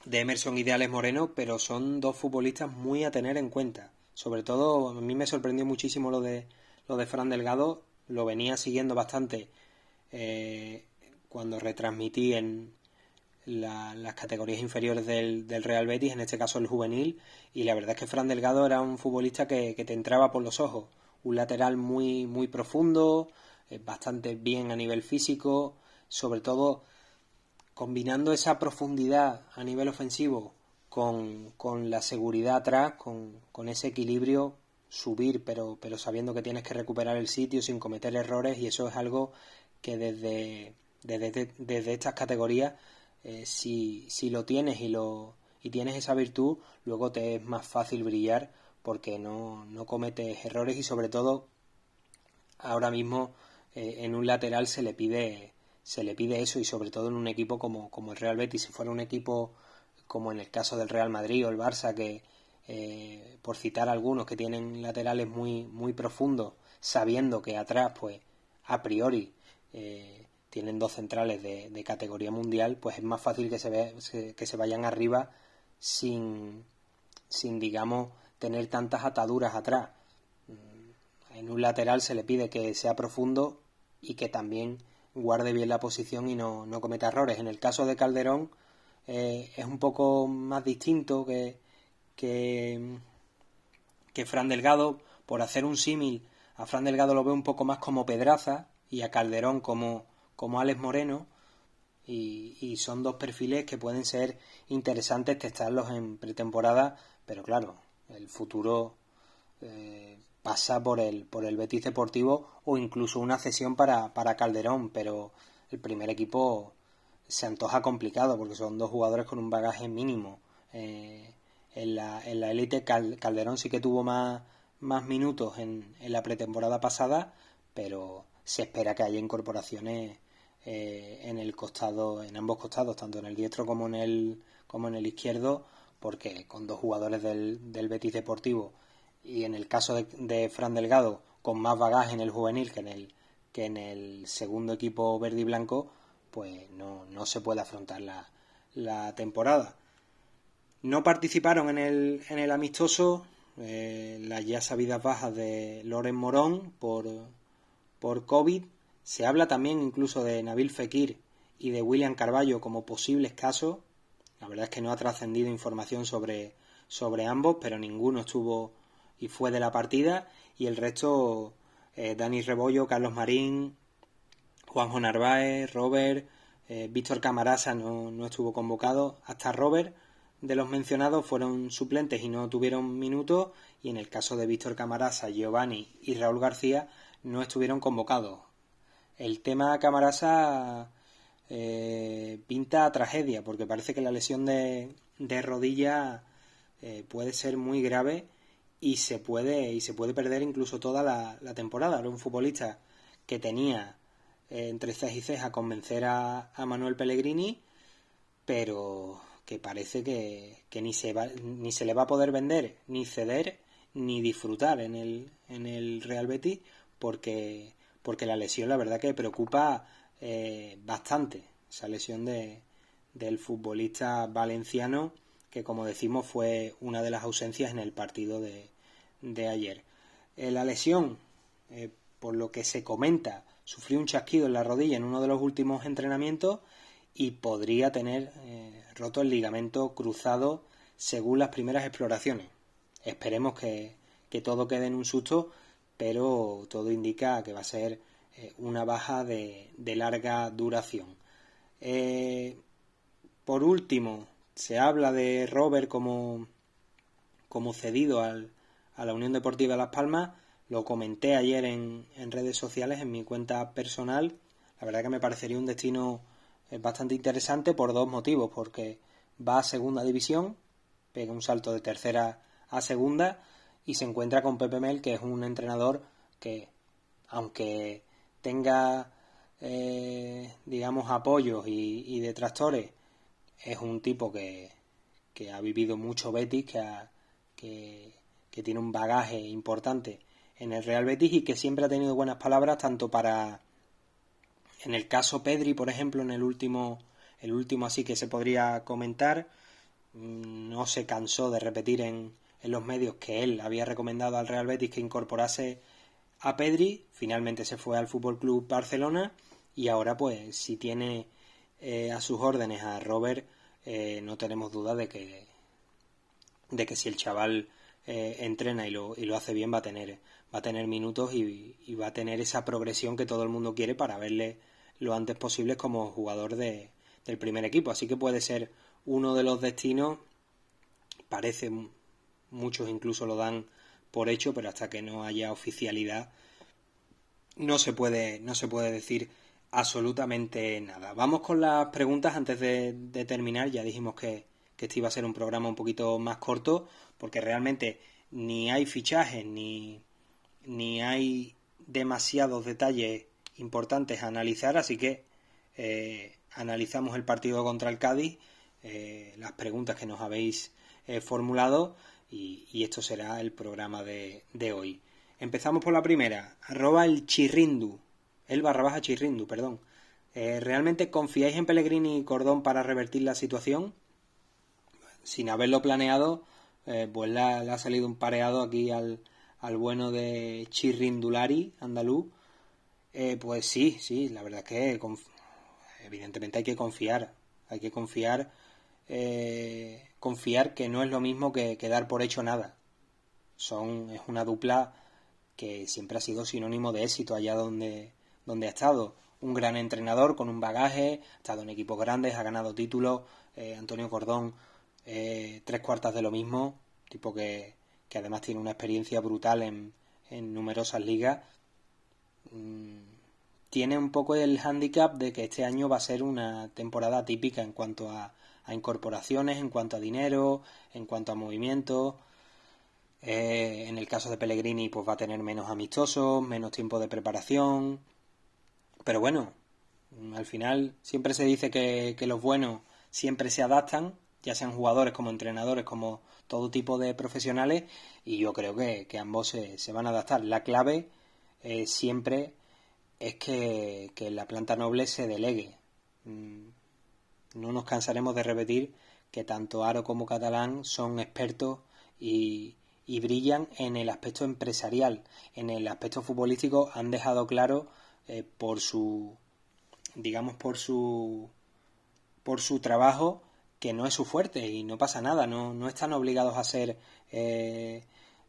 de Emerson Ideales Moreno, pero son dos futbolistas muy a tener en cuenta. Sobre todo, a mí me sorprendió muchísimo lo de, lo de Fran Delgado, lo venía siguiendo bastante eh, cuando retransmití en las categorías inferiores del, Real Betis, en este caso el juvenil, y la verdad es que Fran Delgado era un futbolista que, te entraba por los ojos, un lateral muy, muy profundo, bastante bien a nivel físico, sobre todo combinando esa profundidad a nivel ofensivo con, la seguridad atrás, con, ese equilibrio, subir, pero, pero sabiendo que tienes que recuperar el sitio sin cometer errores, y eso es algo que desde, desde, estas categorías, eh, si, si lo tienes y, lo, y tienes esa virtud, luego te es más fácil brillar porque no, no cometes errores y sobre todo ahora mismo eh, en un lateral se le pide se le pide eso y sobre todo en un equipo como, como el Real Betis, si fuera un equipo como en el caso del Real Madrid o el Barça, que eh, por citar algunos que tienen laterales muy, muy profundos, sabiendo que atrás, pues a priori eh, tienen dos centrales de, categoría mundial, pues es más fácil que se, ve, que se vayan arriba sin, sin, digamos, tener tantas ataduras atrás. Mm, en un lateral se le pide que sea profundo y que también guarde bien la posición y no, no cometa errores. En el caso de Calderón eh, es un poco más distinto que, que, Fran Delgado. Por hacer un símil, a Fran Delgado lo veo un poco más como Pedraza y a Calderón como, como Alex Moreno. Y, y, son dos perfiles que pueden ser interesantes testarlos en pretemporada, pero claro, el futuro eh, pasa por el, por el Betis Deportivo o incluso una cesión para, para Calderón, pero el primer equipo se antoja complicado porque son dos jugadores con un bagaje mínimo. Eh, en la en la élite Calderón sí que tuvo más, más minutos en, en, la pretemporada pasada, pero se espera que haya incorporaciones eh, en el costado, en ambos costados, tanto en el diestro como en el, como en el izquierdo, porque con dos jugadores del, del Betis Deportivo y en el caso de, Fran Delgado, con más bagaje en el juvenil que en el, que en el segundo equipo verde y blanco, pues no, se puede afrontar la, temporada. No participaron en el, en el amistoso eh, las ya sabidas bajas de Loren Morón por, por COVID. Se habla también incluso de Nabil Fekir y de William Carballo como posibles casos. La verdad es que no ha trascendido información sobre, sobre ambos, pero ninguno estuvo y fue de la partida y el resto eh, Dani Rebollo, Carlos Marín, Juanjo Narváez, Robert, eh, Víctor Camarasa no, no, estuvo convocado, hasta Robert de los mencionados fueron suplentes y no tuvieron minutos y en el caso de Víctor Camarasa, Giovanni y Raúl García no estuvieron convocados. El tema Camarasa eh, pinta tragedia porque parece que la lesión de, de rodilla puede ser muy grave y se puede y se puede perder incluso toda la, temporada. Era un futbolista que tenía eh, entre cejas y cejas convencer a, Manuel Pellegrini, pero que parece que, ni, se va, ni se le va a poder vender, ni ceder, ni disfrutar en el, en el Real Betis, porque, porque la lesión la verdad que preocupa eh, bastante, esa lesión de, del futbolista valenciano que como decimos fue una de las ausencias en el partido de, de ayer. Eh, la lesión, eh, por lo que se comenta, sufrió un chasquido en la rodilla en uno de los últimos entrenamientos y podría tener eh, roto el ligamento cruzado según las primeras exploraciones. Esperemos que, que, todo quede en un susto, pero todo indica que va a ser una baja de, de larga duración. por último, se habla de Robert como, como cedido al, a la Unión Deportiva Las Palmas. Lo comenté ayer en, en, redes sociales, en mi cuenta personal. La verdad que me parecería un destino eh, bastante interesante por dos motivos. Porque va a segunda división, pega un salto de tercera a segunda y se encuentra con Pepe Mel, que es un entrenador que, aunque tenga, eh, digamos, apoyos y detractores, es un tipo que, que ha vivido mucho Betis, que, que, que tiene un bagaje importante en el Real Betis y que siempre ha tenido buenas palabras tanto para en el caso Pedri, por ejemplo, en el último el último así que se podría comentar, mm, no se cansó de repetir en, en los medios que él había recomendado al Real Betis que incorporase a Pedri, finalmente se fue al Fútbol Club Barcelona y ahora pues si tiene eh, a sus órdenes a Robert eh, no tenemos duda de que de que si el chaval eh, entrena y lo, y lo hace bien va a tener va a tener minutos y, va a tener esa progresión que todo el mundo quiere para verle lo antes posible como jugador de, del primer equipo. Así que puede ser uno de los destinos. Parece muchos incluso lo dan por hecho pero hasta que no haya oficialidad no se puede no se puede decir absolutamente nada. Vamos con las preguntas antes de, terminar. Ya dijimos que, este iba a ser un programa un poquito más corto, porque realmente ni hay fichajes ni, ni hay demasiados detalles importantes a analizar, así que eh, analizamos el partido contra el Cádiz, eh, las preguntas que nos habéis eh, formulado y, esto será el programa de, de hoy. Empezamos por la primera, arroba el chirrindu el barra baja Chirrindu, perdón. Eh, ¿Realmente confiáis en Pellegrini y Cordón para revertir la situación? Sin haberlo planeado, eh, pues le ha, salido un pareado aquí al, bueno de Chirrindulari, andaluz. Eh, pues sí, sí, la verdad es que evidentemente hay que confiar. Hay que confiar, confiar que no es lo mismo que, que dar por hecho nada. Son, es una dupla que siempre ha sido sinónimo de éxito allá donde, donde ha estado un gran entrenador con un bagaje, ha estado en equipos grandes, ha ganado títulos, eh, Antonio Cordón eh, tres cuartas de lo mismo, tipo que, que además tiene una experiencia brutal en, en numerosas ligas. Mm, tiene un poco el hándicap de que este año va a ser una temporada típica en cuanto a, a incorporaciones, en cuanto a dinero, en cuanto a movimiento. Eh, en el caso de Pellegrini, pues va a tener menos amistosos, menos tiempo de preparación, pero bueno, al final siempre se dice que, los buenos siempre se adaptan, ya sean jugadores como entrenadores, como todo tipo de profesionales, y yo creo que, ambos se, van a adaptar. La clave eh, siempre es que, la planta noble se delegue. Mm, no nos cansaremos de repetir que tanto Aro como Catalán son expertos y brillan en el aspecto empresarial. En el aspecto futbolístico han dejado claro eh, por su digamos por su por su trabajo que no es su fuerte y no pasa nada no, no están obligados a ser eh,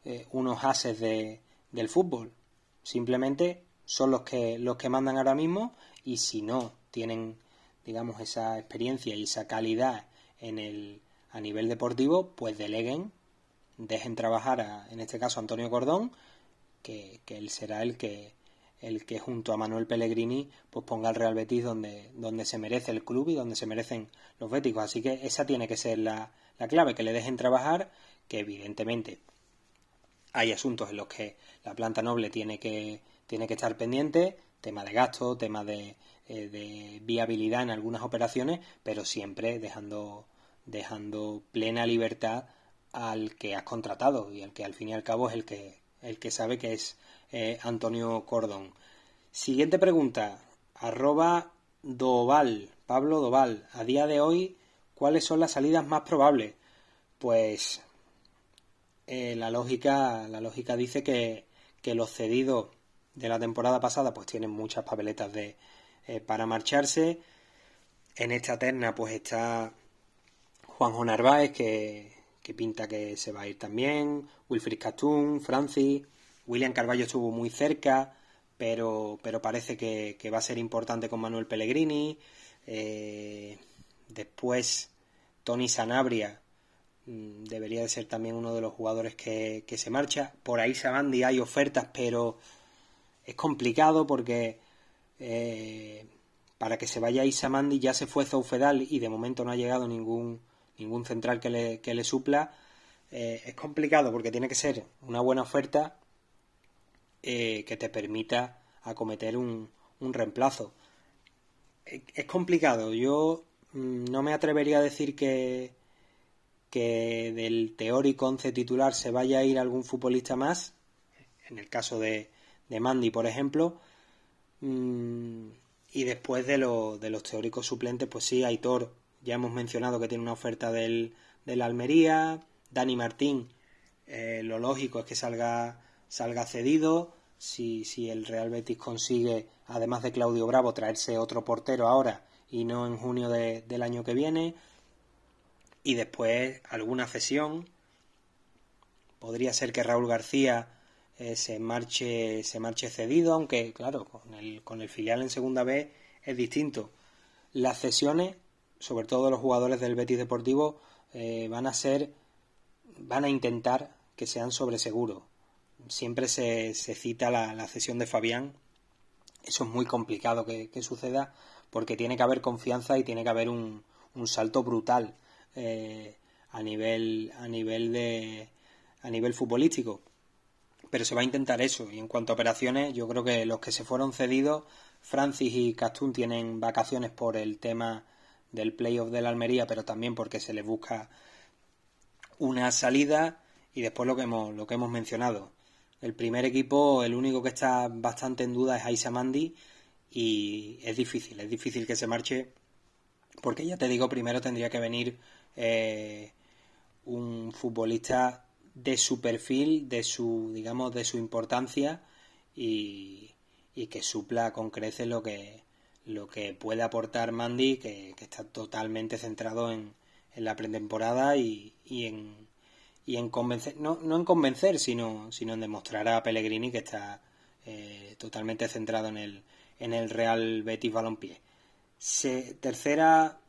eh, unos ases de, del fútbol. Simplemente son los que los que mandan ahora mismo y si no tienen digamos esa experiencia y esa calidad en el a nivel deportivo pues deleguen dejen trabajar a, en este caso Antonio Cordón que, que él será el que el que junto a Manuel Pellegrini pues ponga el Real Betis donde, donde se merece el club y donde se merecen los béticos. Así que esa tiene que ser la, la clave, que le dejen trabajar, que evidentemente hay asuntos en los que la planta noble tiene que, tiene que estar pendiente, tema de gasto, tema de, eh, de viabilidad en algunas operaciones, pero siempre dejando, dejando plena libertad al que has contratado y al que al fin y al cabo es el que, el que sabe que es eh, Antonio Cordón. Siguiente pregunta, arroba Doval, Pablo Doval. A día de hoy, ¿cuáles son las salidas más probables? Pues eh, la lógica, la lógica dice que, que, los cedidos de la temporada pasada pues tienen muchas papeletas de, eh, para marcharse. En esta terna pues está Juanjo Narváez que, que pinta que se va a ir también, Wilfried Castún, Francis, William Carballo estuvo muy cerca, pero, pero parece que, va a ser importante con Manuel Pellegrini. Eh, después, Tony Sanabria mm, debería de ser también uno de los jugadores que, se marcha. Por ahí Sabandi hay ofertas, pero es complicado porque eh, para que se vaya Isamandi ya se fue Zoufedal y de momento no ha llegado ningún, ningún central que le, que le supla. Eh, es complicado porque tiene que ser una buena oferta eh, que te permita acometer un, un reemplazo. Es complicado. Yo mm, no me atrevería a decir que, que del teórico once titular se vaya a ir algún futbolista más, en el caso de, de Mandy, por ejemplo, mm, y después de, los teóricos suplentes, pues sí, Aitor, ya hemos mencionado que tiene una oferta del, la Almería, Dani Martín, eh, lo lógico es que salga, salga cedido, si, si el Real Betis consigue, además de Claudio Bravo, traerse otro portero ahora y no en junio del año que viene, y después alguna cesión. Podría ser que Raúl García eh, se marche se marche cedido, aunque claro, con el, con el filial en segunda B es distinto. Las cesiones, sobre todo los jugadores del Betis Deportivo, eh, van a ser, van a intentar que sean sobre seguro. Siempre se, se cita la, cesión de Fabián. Eso es muy complicado que, suceda porque tiene que haber confianza y tiene que haber un, un salto brutal eh, a nivel a nivel de a nivel futbolístico pero se va a intentar eso. Y en cuanto a operaciones, yo creo que los que se fueron cedidos, Francis y Castún tienen vacaciones por el tema del playoff de la Almería, pero también porque se les busca una salida y después lo que hemos, lo que hemos mencionado. El primer equipo, el único que está bastante en duda es Aisa Mandi y es difícil, es difícil que se marche porque ya te digo, primero tendría que venir eh, un futbolista de su perfil, de su, digamos, de su importancia y, que supla con creces lo que, lo que puede aportar Mandy, que, está totalmente centrado en, la pretemporada y, en, y en convencer, no, no en convencer, sino, sino en demostrar a Pellegrini que está eh, totalmente centrado en el, en el Real Betis Balompié. Tercera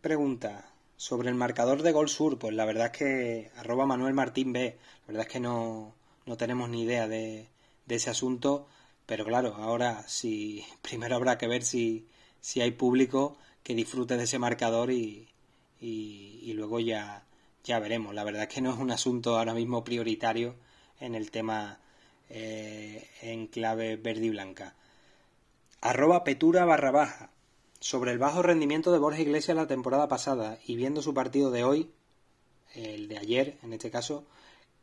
pregunta, sobre el marcador de Gol Sur, pues la verdad es que arroba Manuel Martín B, la verdad es que no, no tenemos ni idea de, de, ese asunto, pero claro, ahora sí, primero habrá que ver si, si hay público que disfrute de ese marcador y, y, luego ya, ya veremos. La verdad es que no es un asunto ahora mismo prioritario en el tema eh, en clave verde y blanca. Arroba Petura barra baja. Sobre el bajo rendimiento de Borja Iglesias la temporada pasada y viendo su partido de hoy, el de ayer en este caso,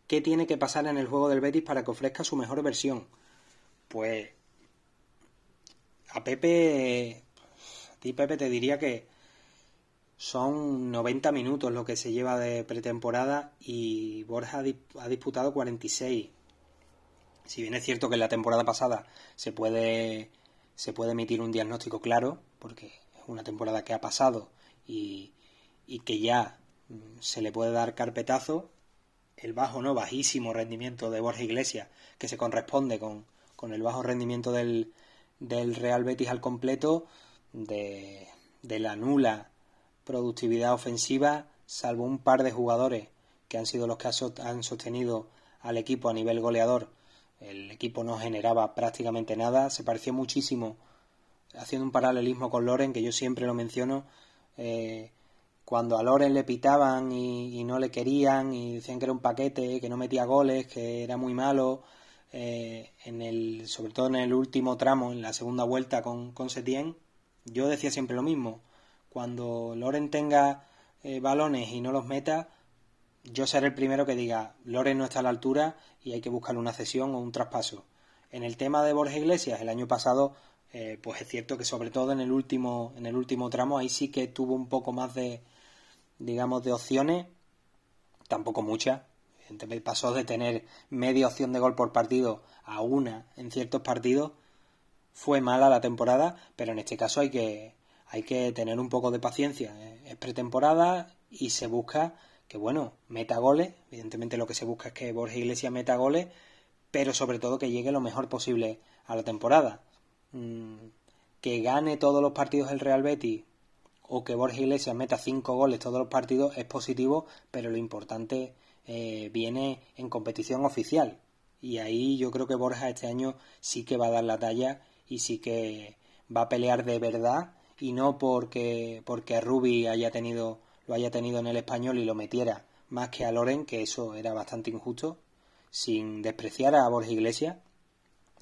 ¿qué tiene que pasar en el juego del Betis para que ofrezca su mejor versión? Pues a Pepe, a ti Pepe te diría que son 90 minutos lo que se lleva de pretemporada y Borja ha disputado 46. Si bien es cierto que en la temporada pasada se puede se puede emitir un diagnóstico claro, porque es una temporada que ha pasado y, que ya mm, se le puede dar carpetazo, el bajo, no, bajísimo rendimiento de Borja Iglesias, que se corresponde con, con el bajo rendimiento del, del, Real Betis al completo, de, de la nula productividad ofensiva, salvo un par de jugadores que han sido los que han sostenido al equipo a nivel goleador el equipo no generaba prácticamente nada. Se pareció muchísimo, haciendo un paralelismo con Loren, que yo siempre lo menciono, eh, cuando a Loren le pitaban y, no le querían y decían que era un paquete, que no metía goles, que era muy malo, eh, en el, sobre todo en el último tramo, en la segunda vuelta con, con Setien, yo decía siempre lo mismo. Cuando Loren tenga eh, balones y no los meta, yo seré el primero que diga, Loren no está a la altura y hay que buscarle una cesión o un traspaso. En el tema de Borja Iglesias, el año pasado, eh, pues es cierto que sobre todo en el último, en el último tramo, ahí sí que tuvo un poco más de, digamos, de opciones, tampoco muchas. Pasó de tener media opción de gol por partido a una en ciertos partidos. Fue mala la temporada, pero en este caso hay que, hay que tener un poco de paciencia. Es pretemporada y se busca que bueno, meta goles, evidentemente lo que se busca es que Borja Iglesias meta goles, pero sobre todo que llegue lo mejor posible a la temporada. Mm, que gane todos los partidos el Real Betis o que Borja Iglesias meta cinco goles todos los partidos es positivo, pero lo importante eh, viene en competición oficial. Y ahí yo creo que Borja este año sí que va a dar la talla y sí que va a pelear de verdad y no porque, porque Rubi haya tenido lo haya tenido en el español y lo metiera más que a Loren, que eso era bastante injusto, sin despreciar a Borja Iglesias.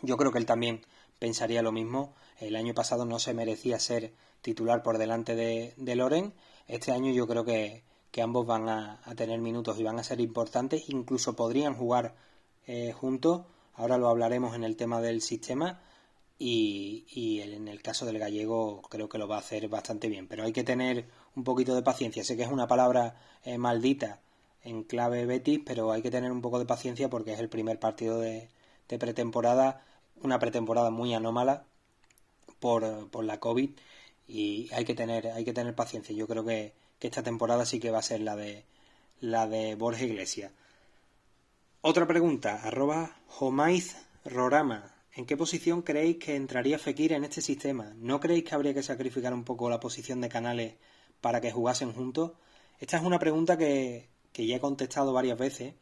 Yo creo que él también pensaría lo mismo. El año pasado no se merecía ser titular por delante de, de Loren. Este año yo creo que, que ambos van a, tener minutos y van a ser importantes, incluso podrían jugar eh, juntos, ahora lo hablaremos en el tema del sistema, y, en el caso del gallego creo que lo va a hacer bastante bien, pero hay que tener un poquito de paciencia, sé que es una palabra eh, maldita en clave Betis, pero hay que tener un poco de paciencia porque es el primer partido de, pretemporada, una pretemporada muy anómala por, por la COVID y hay que tener hay que tener paciencia. Yo creo que, esta temporada sí que va a ser la de la de Borja Iglesias. Otra pregunta arroba Homaiz Rorama ¿En qué posición creéis que entraría Fekir en este sistema? ¿No creéis que habría que sacrificar un poco la posición de Canales para que jugasen juntos? Esta es una pregunta que, que ya he contestado varias veces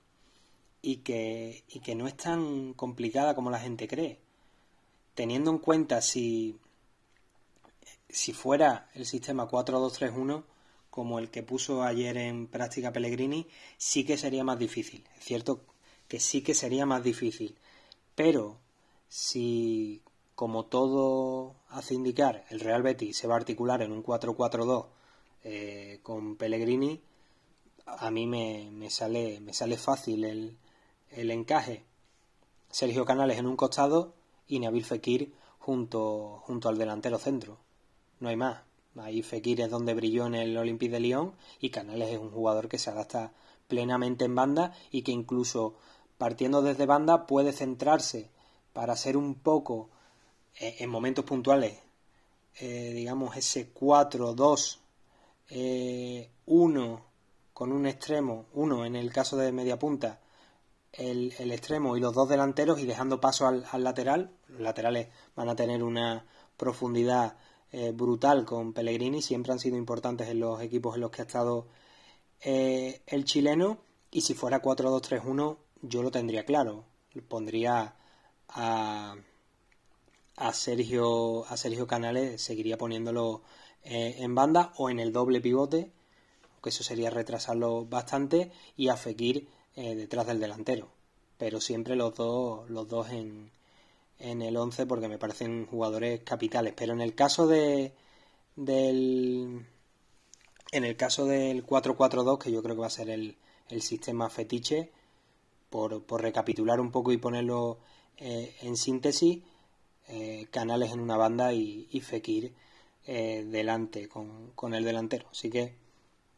y que, y que no es tan complicada como la gente cree. Teniendo en cuenta si, si fuera el sistema 4-2-3-1 como el que puso ayer en práctica Pellegrini, sí que sería más difícil. Es cierto que sí que sería más difícil. Pero si, como todo hace indicar, el Real Betis se va a articular en un 4-4-2 eh, con Pellegrini, a mí me, me, sale, me sale fácil el, el encaje. Sergio Canales en un costado y Nabil Fekir junto, junto al delantero centro no hay más. Ahí Fekir es donde brilló en el Olympique de Lyon y Canales es un jugador que se adapta plenamente en banda y que incluso partiendo desde banda puede centrarse para ser un poco eh, en momentos puntuales, eh, digamos ese 4-2, 1 eh, con un extremo, uno en el caso de media punta, el, extremo y los dos delanteros y dejando paso al, al lateral. Los laterales van a tener una profundidad brutal con Pellegrini, siempre han sido importantes en los equipos en los que ha estado el chileno, y si fuera 4-2-3-1 yo lo tendría claro, pondría a, Sergio, a Sergio Canales, seguiría poniéndolo eh, en banda o en el doble pivote, que eso sería retrasarlo bastante, y a Fekir detrás del delantero, pero siempre los dos, los dos en, en el 11 porque me parecen jugadores capitales. Pero en el caso de del en el caso del 4-4-2, que yo creo que va a ser el, el sistema fetiche, por, por, recapitular un poco y ponerlo eh, en síntesis, eh, Canales en una banda y, Fekir eh, delante con, con, el delantero. Así que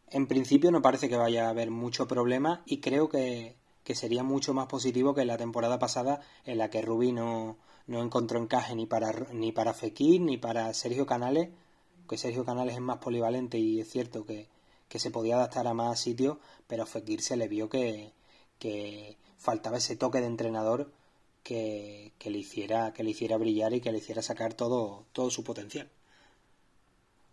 en principio no parece que vaya a haber mucho problema y creo que, que sería mucho más positivo que la temporada pasada en la que Rubí no, encontró encaje ni para, ni para Fekir ni para Sergio Canales, que Sergio Canales es más polivalente y es cierto que, se podía adaptar a más sitios, pero a Fekir se le vio que, que faltaba ese toque de entrenador que, le hiciera, que le hiciera brillar y que le hiciera sacar todo, todo su potencial.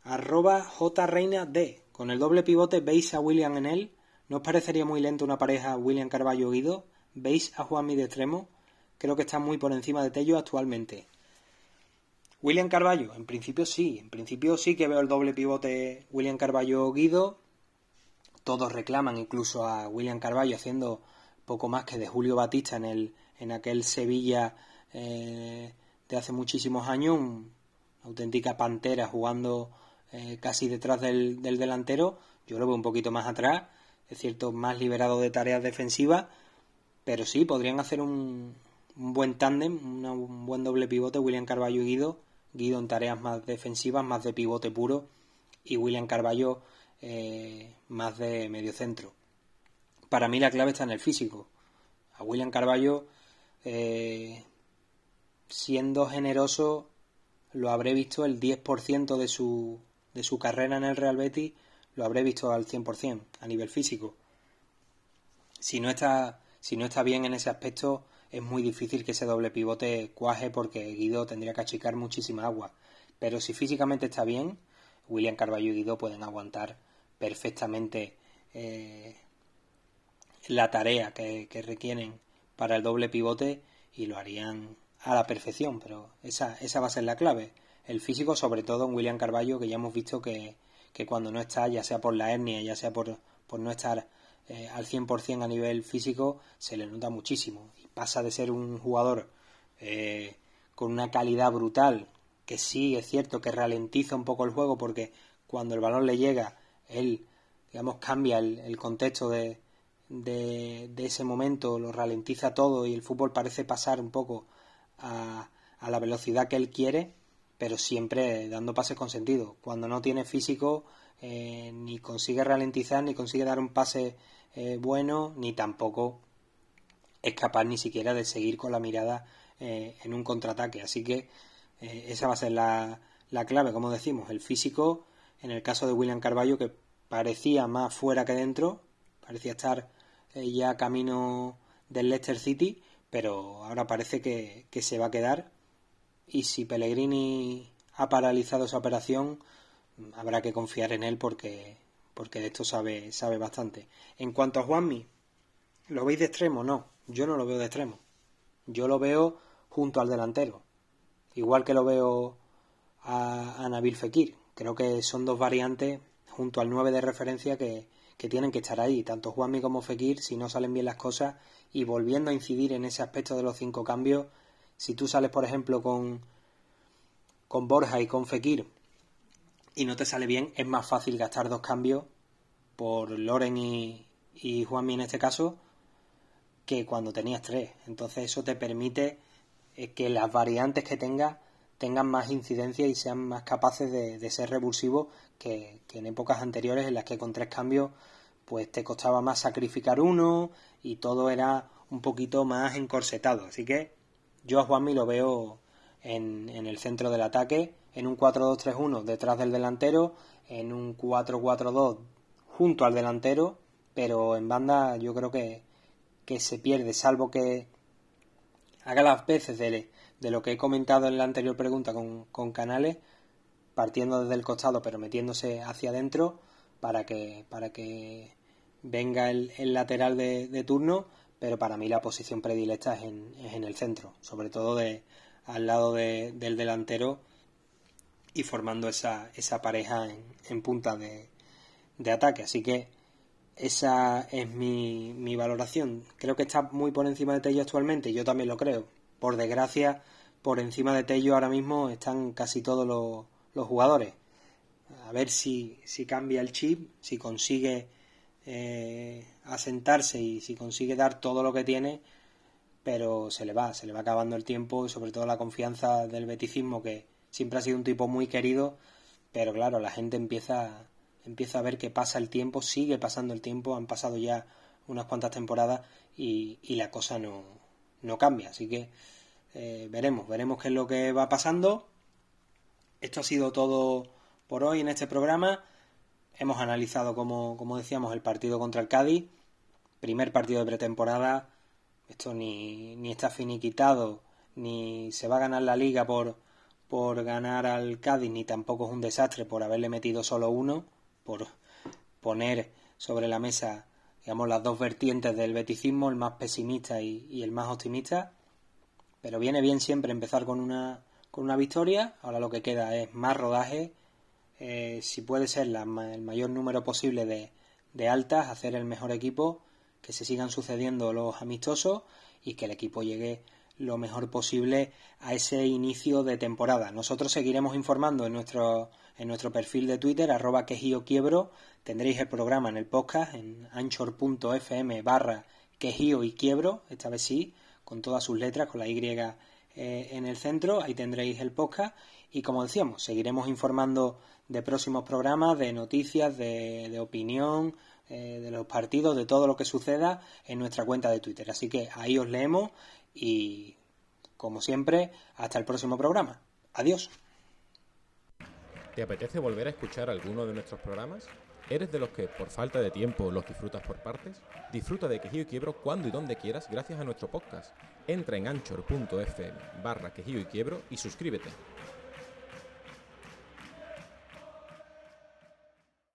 Arroba J Reina D. Con el doble pivote veis a William en él ¿No os parecería muy lento una pareja William Carballo-Guido? ¿Veis a Juanmi de extremo? Creo que está muy por encima de Tello actualmente. William Carballo, en principio sí, en principio sí que veo el doble pivote William Carballo-Guido. Todos reclaman incluso a William Carballo haciendo poco más que de Julio Batista en, el, en aquel Sevilla eh, de hace muchísimos años, una auténtica pantera jugando eh, casi detrás del, del delantero. Yo lo veo un poquito más atrás es cierto, más liberado de tareas defensivas, pero sí, podrían hacer un, buen tándem, un buen doble pivote, William Carballo y Guido, Guido en tareas más defensivas, más de pivote puro, y William Carballo eh, más de medio centro. Para mí la clave está en el físico. A William Carballo, eh, siendo generoso, lo habré visto el 10% de su, de su carrera en el Real Betis lo habré visto al 100% a nivel físico. Si no está, si no está bien en ese aspecto, es muy difícil que ese doble pivote cuaje porque Guido tendría que achicar muchísima agua. Pero si físicamente está bien, William Carballo y Guido pueden aguantar perfectamente eh, la tarea que, que, requieren para el doble pivote y lo harían a la perfección. Pero esa, esa va a ser la clave. El físico, sobre todo en William Carballo, que ya hemos visto que, que cuando no está, ya sea por la hernia, ya sea por, por no estar eh, al 100% a nivel físico, se le nota muchísimo. Y pasa de ser un jugador eh, con una calidad brutal, que sí es cierto que ralentiza un poco el juego porque cuando el balón le llega, él digamos, cambia el, contexto de, de, ese momento, lo ralentiza todo y el fútbol parece pasar un poco a, a la velocidad que él quiere, pero siempre dando pases con sentido. Cuando no tiene físico, eh, ni consigue ralentizar, ni consigue dar un pase eh, bueno, ni tampoco es capaz ni siquiera de seguir con la mirada eh, en un contraataque. Así que esa va a ser la, la clave, como decimos, el físico, en el caso de William Carballo, que parecía más fuera que dentro, parecía estar eh, ya camino del Leicester City, pero ahora parece que, se va a quedar. Y si Pellegrini ha paralizado esa operación, habrá que confiar en él porque, porque de esto sabe, sabe bastante. En cuanto a Juanmi, ¿lo veis de extremo? No, yo no lo veo de extremo. Yo lo veo junto al delantero. Igual que lo veo a, a Nabil Fekir. Creo que son dos variantes junto al 9 de referencia que, tienen que estar ahí, tanto Juanmi como Fekir, si no salen bien las cosas, y volviendo a incidir en ese aspecto de los cinco cambios, si tú sales, por ejemplo, con, con Borja y con Fekir y no te sale bien, es más fácil gastar dos cambios por Loren y, y Juanmi en este caso que cuando tenías tres. Entonces eso te permite eh, que las variantes que tengas tengan más incidencia y sean más capaces de, ser revulsivos que, en épocas anteriores en las que con tres cambios pues te costaba más sacrificar uno y todo era un poquito más encorsetado. Así que yo a Juanmi lo veo en, en el centro del ataque, en un 4-2-3-1 detrás del delantero, en un 4-4-2 junto al delantero, pero en banda yo creo que, que se pierde, salvo que haga las veces de, de lo que he comentado en la anterior pregunta con, Canales, partiendo desde el costado pero metiéndose hacia adentro para que, para que venga el, lateral de, turno, pero para mí la posición predilecta es en, el centro, sobre todo de, al lado del delantero y formando esa, esa pareja en, punta de, de, ataque. Así que esa es mi, mi valoración. Creo que está muy por encima de Tello actualmente, yo también lo creo. Por desgracia, por encima de Tello ahora mismo están casi todos los, jugadores. A ver si, si, cambia el chip, si consigue eh, asentarse y si consigue dar todo lo que tiene, pero se le va, se le va acabando el tiempo y sobre todo la confianza del beticismo que siempre ha sido un tipo muy querido, pero claro, la gente empieza, empieza a ver que pasa el tiempo, sigue pasando el tiempo, han pasado ya unas cuantas temporadas y, y la cosa no, no cambia, así que eh, veremos, veremos qué es lo que va pasando. Esto ha sido todo por hoy en este programa. Hemos analizado, como, decíamos, el partido contra el Cádiz. Primer partido de pretemporada. Esto ni, ni está finiquitado, ni se va a ganar la liga por, por ganar al Cádiz, ni tampoco es un desastre por haberle metido solo uno, por poner sobre la mesa, digamos, las dos vertientes del beticismo, el más pesimista y el más optimista. Pero viene bien siempre empezar con una, con una victoria. Ahora lo que queda es más rodaje. Eh, si puede ser el mayor número posible de, de altas, hacer el mejor equipo, que se sigan sucediendo los amistosos y que el equipo llegue lo mejor posible a ese inicio de temporada. Nosotros seguiremos informando en nuestro, en nuestro perfil de Twitter, arroba quejío quiebro. Tendréis el programa en el podcast en anchor.fm barra quejío y quiebro, esta vez sí, con todas sus letras, con la Y eh, en el centro. Ahí tendréis el podcast. Y como decíamos, seguiremos informando de próximos programas, de noticias, de, opinión, eh, de los partidos, de todo lo que suceda en nuestra cuenta de Twitter. Así que ahí os leemos y, como siempre, hasta el próximo programa. Adiós. ¿Te apetece volver a escuchar alguno de nuestros programas? ¿Eres de los que por falta de tiempo los disfrutas por partes? Disfruta de Quejío y Quiebro cuando y donde quieras gracias a nuestro podcast. Entra en anchor.fm barra Quejío y Quiebro y suscríbete.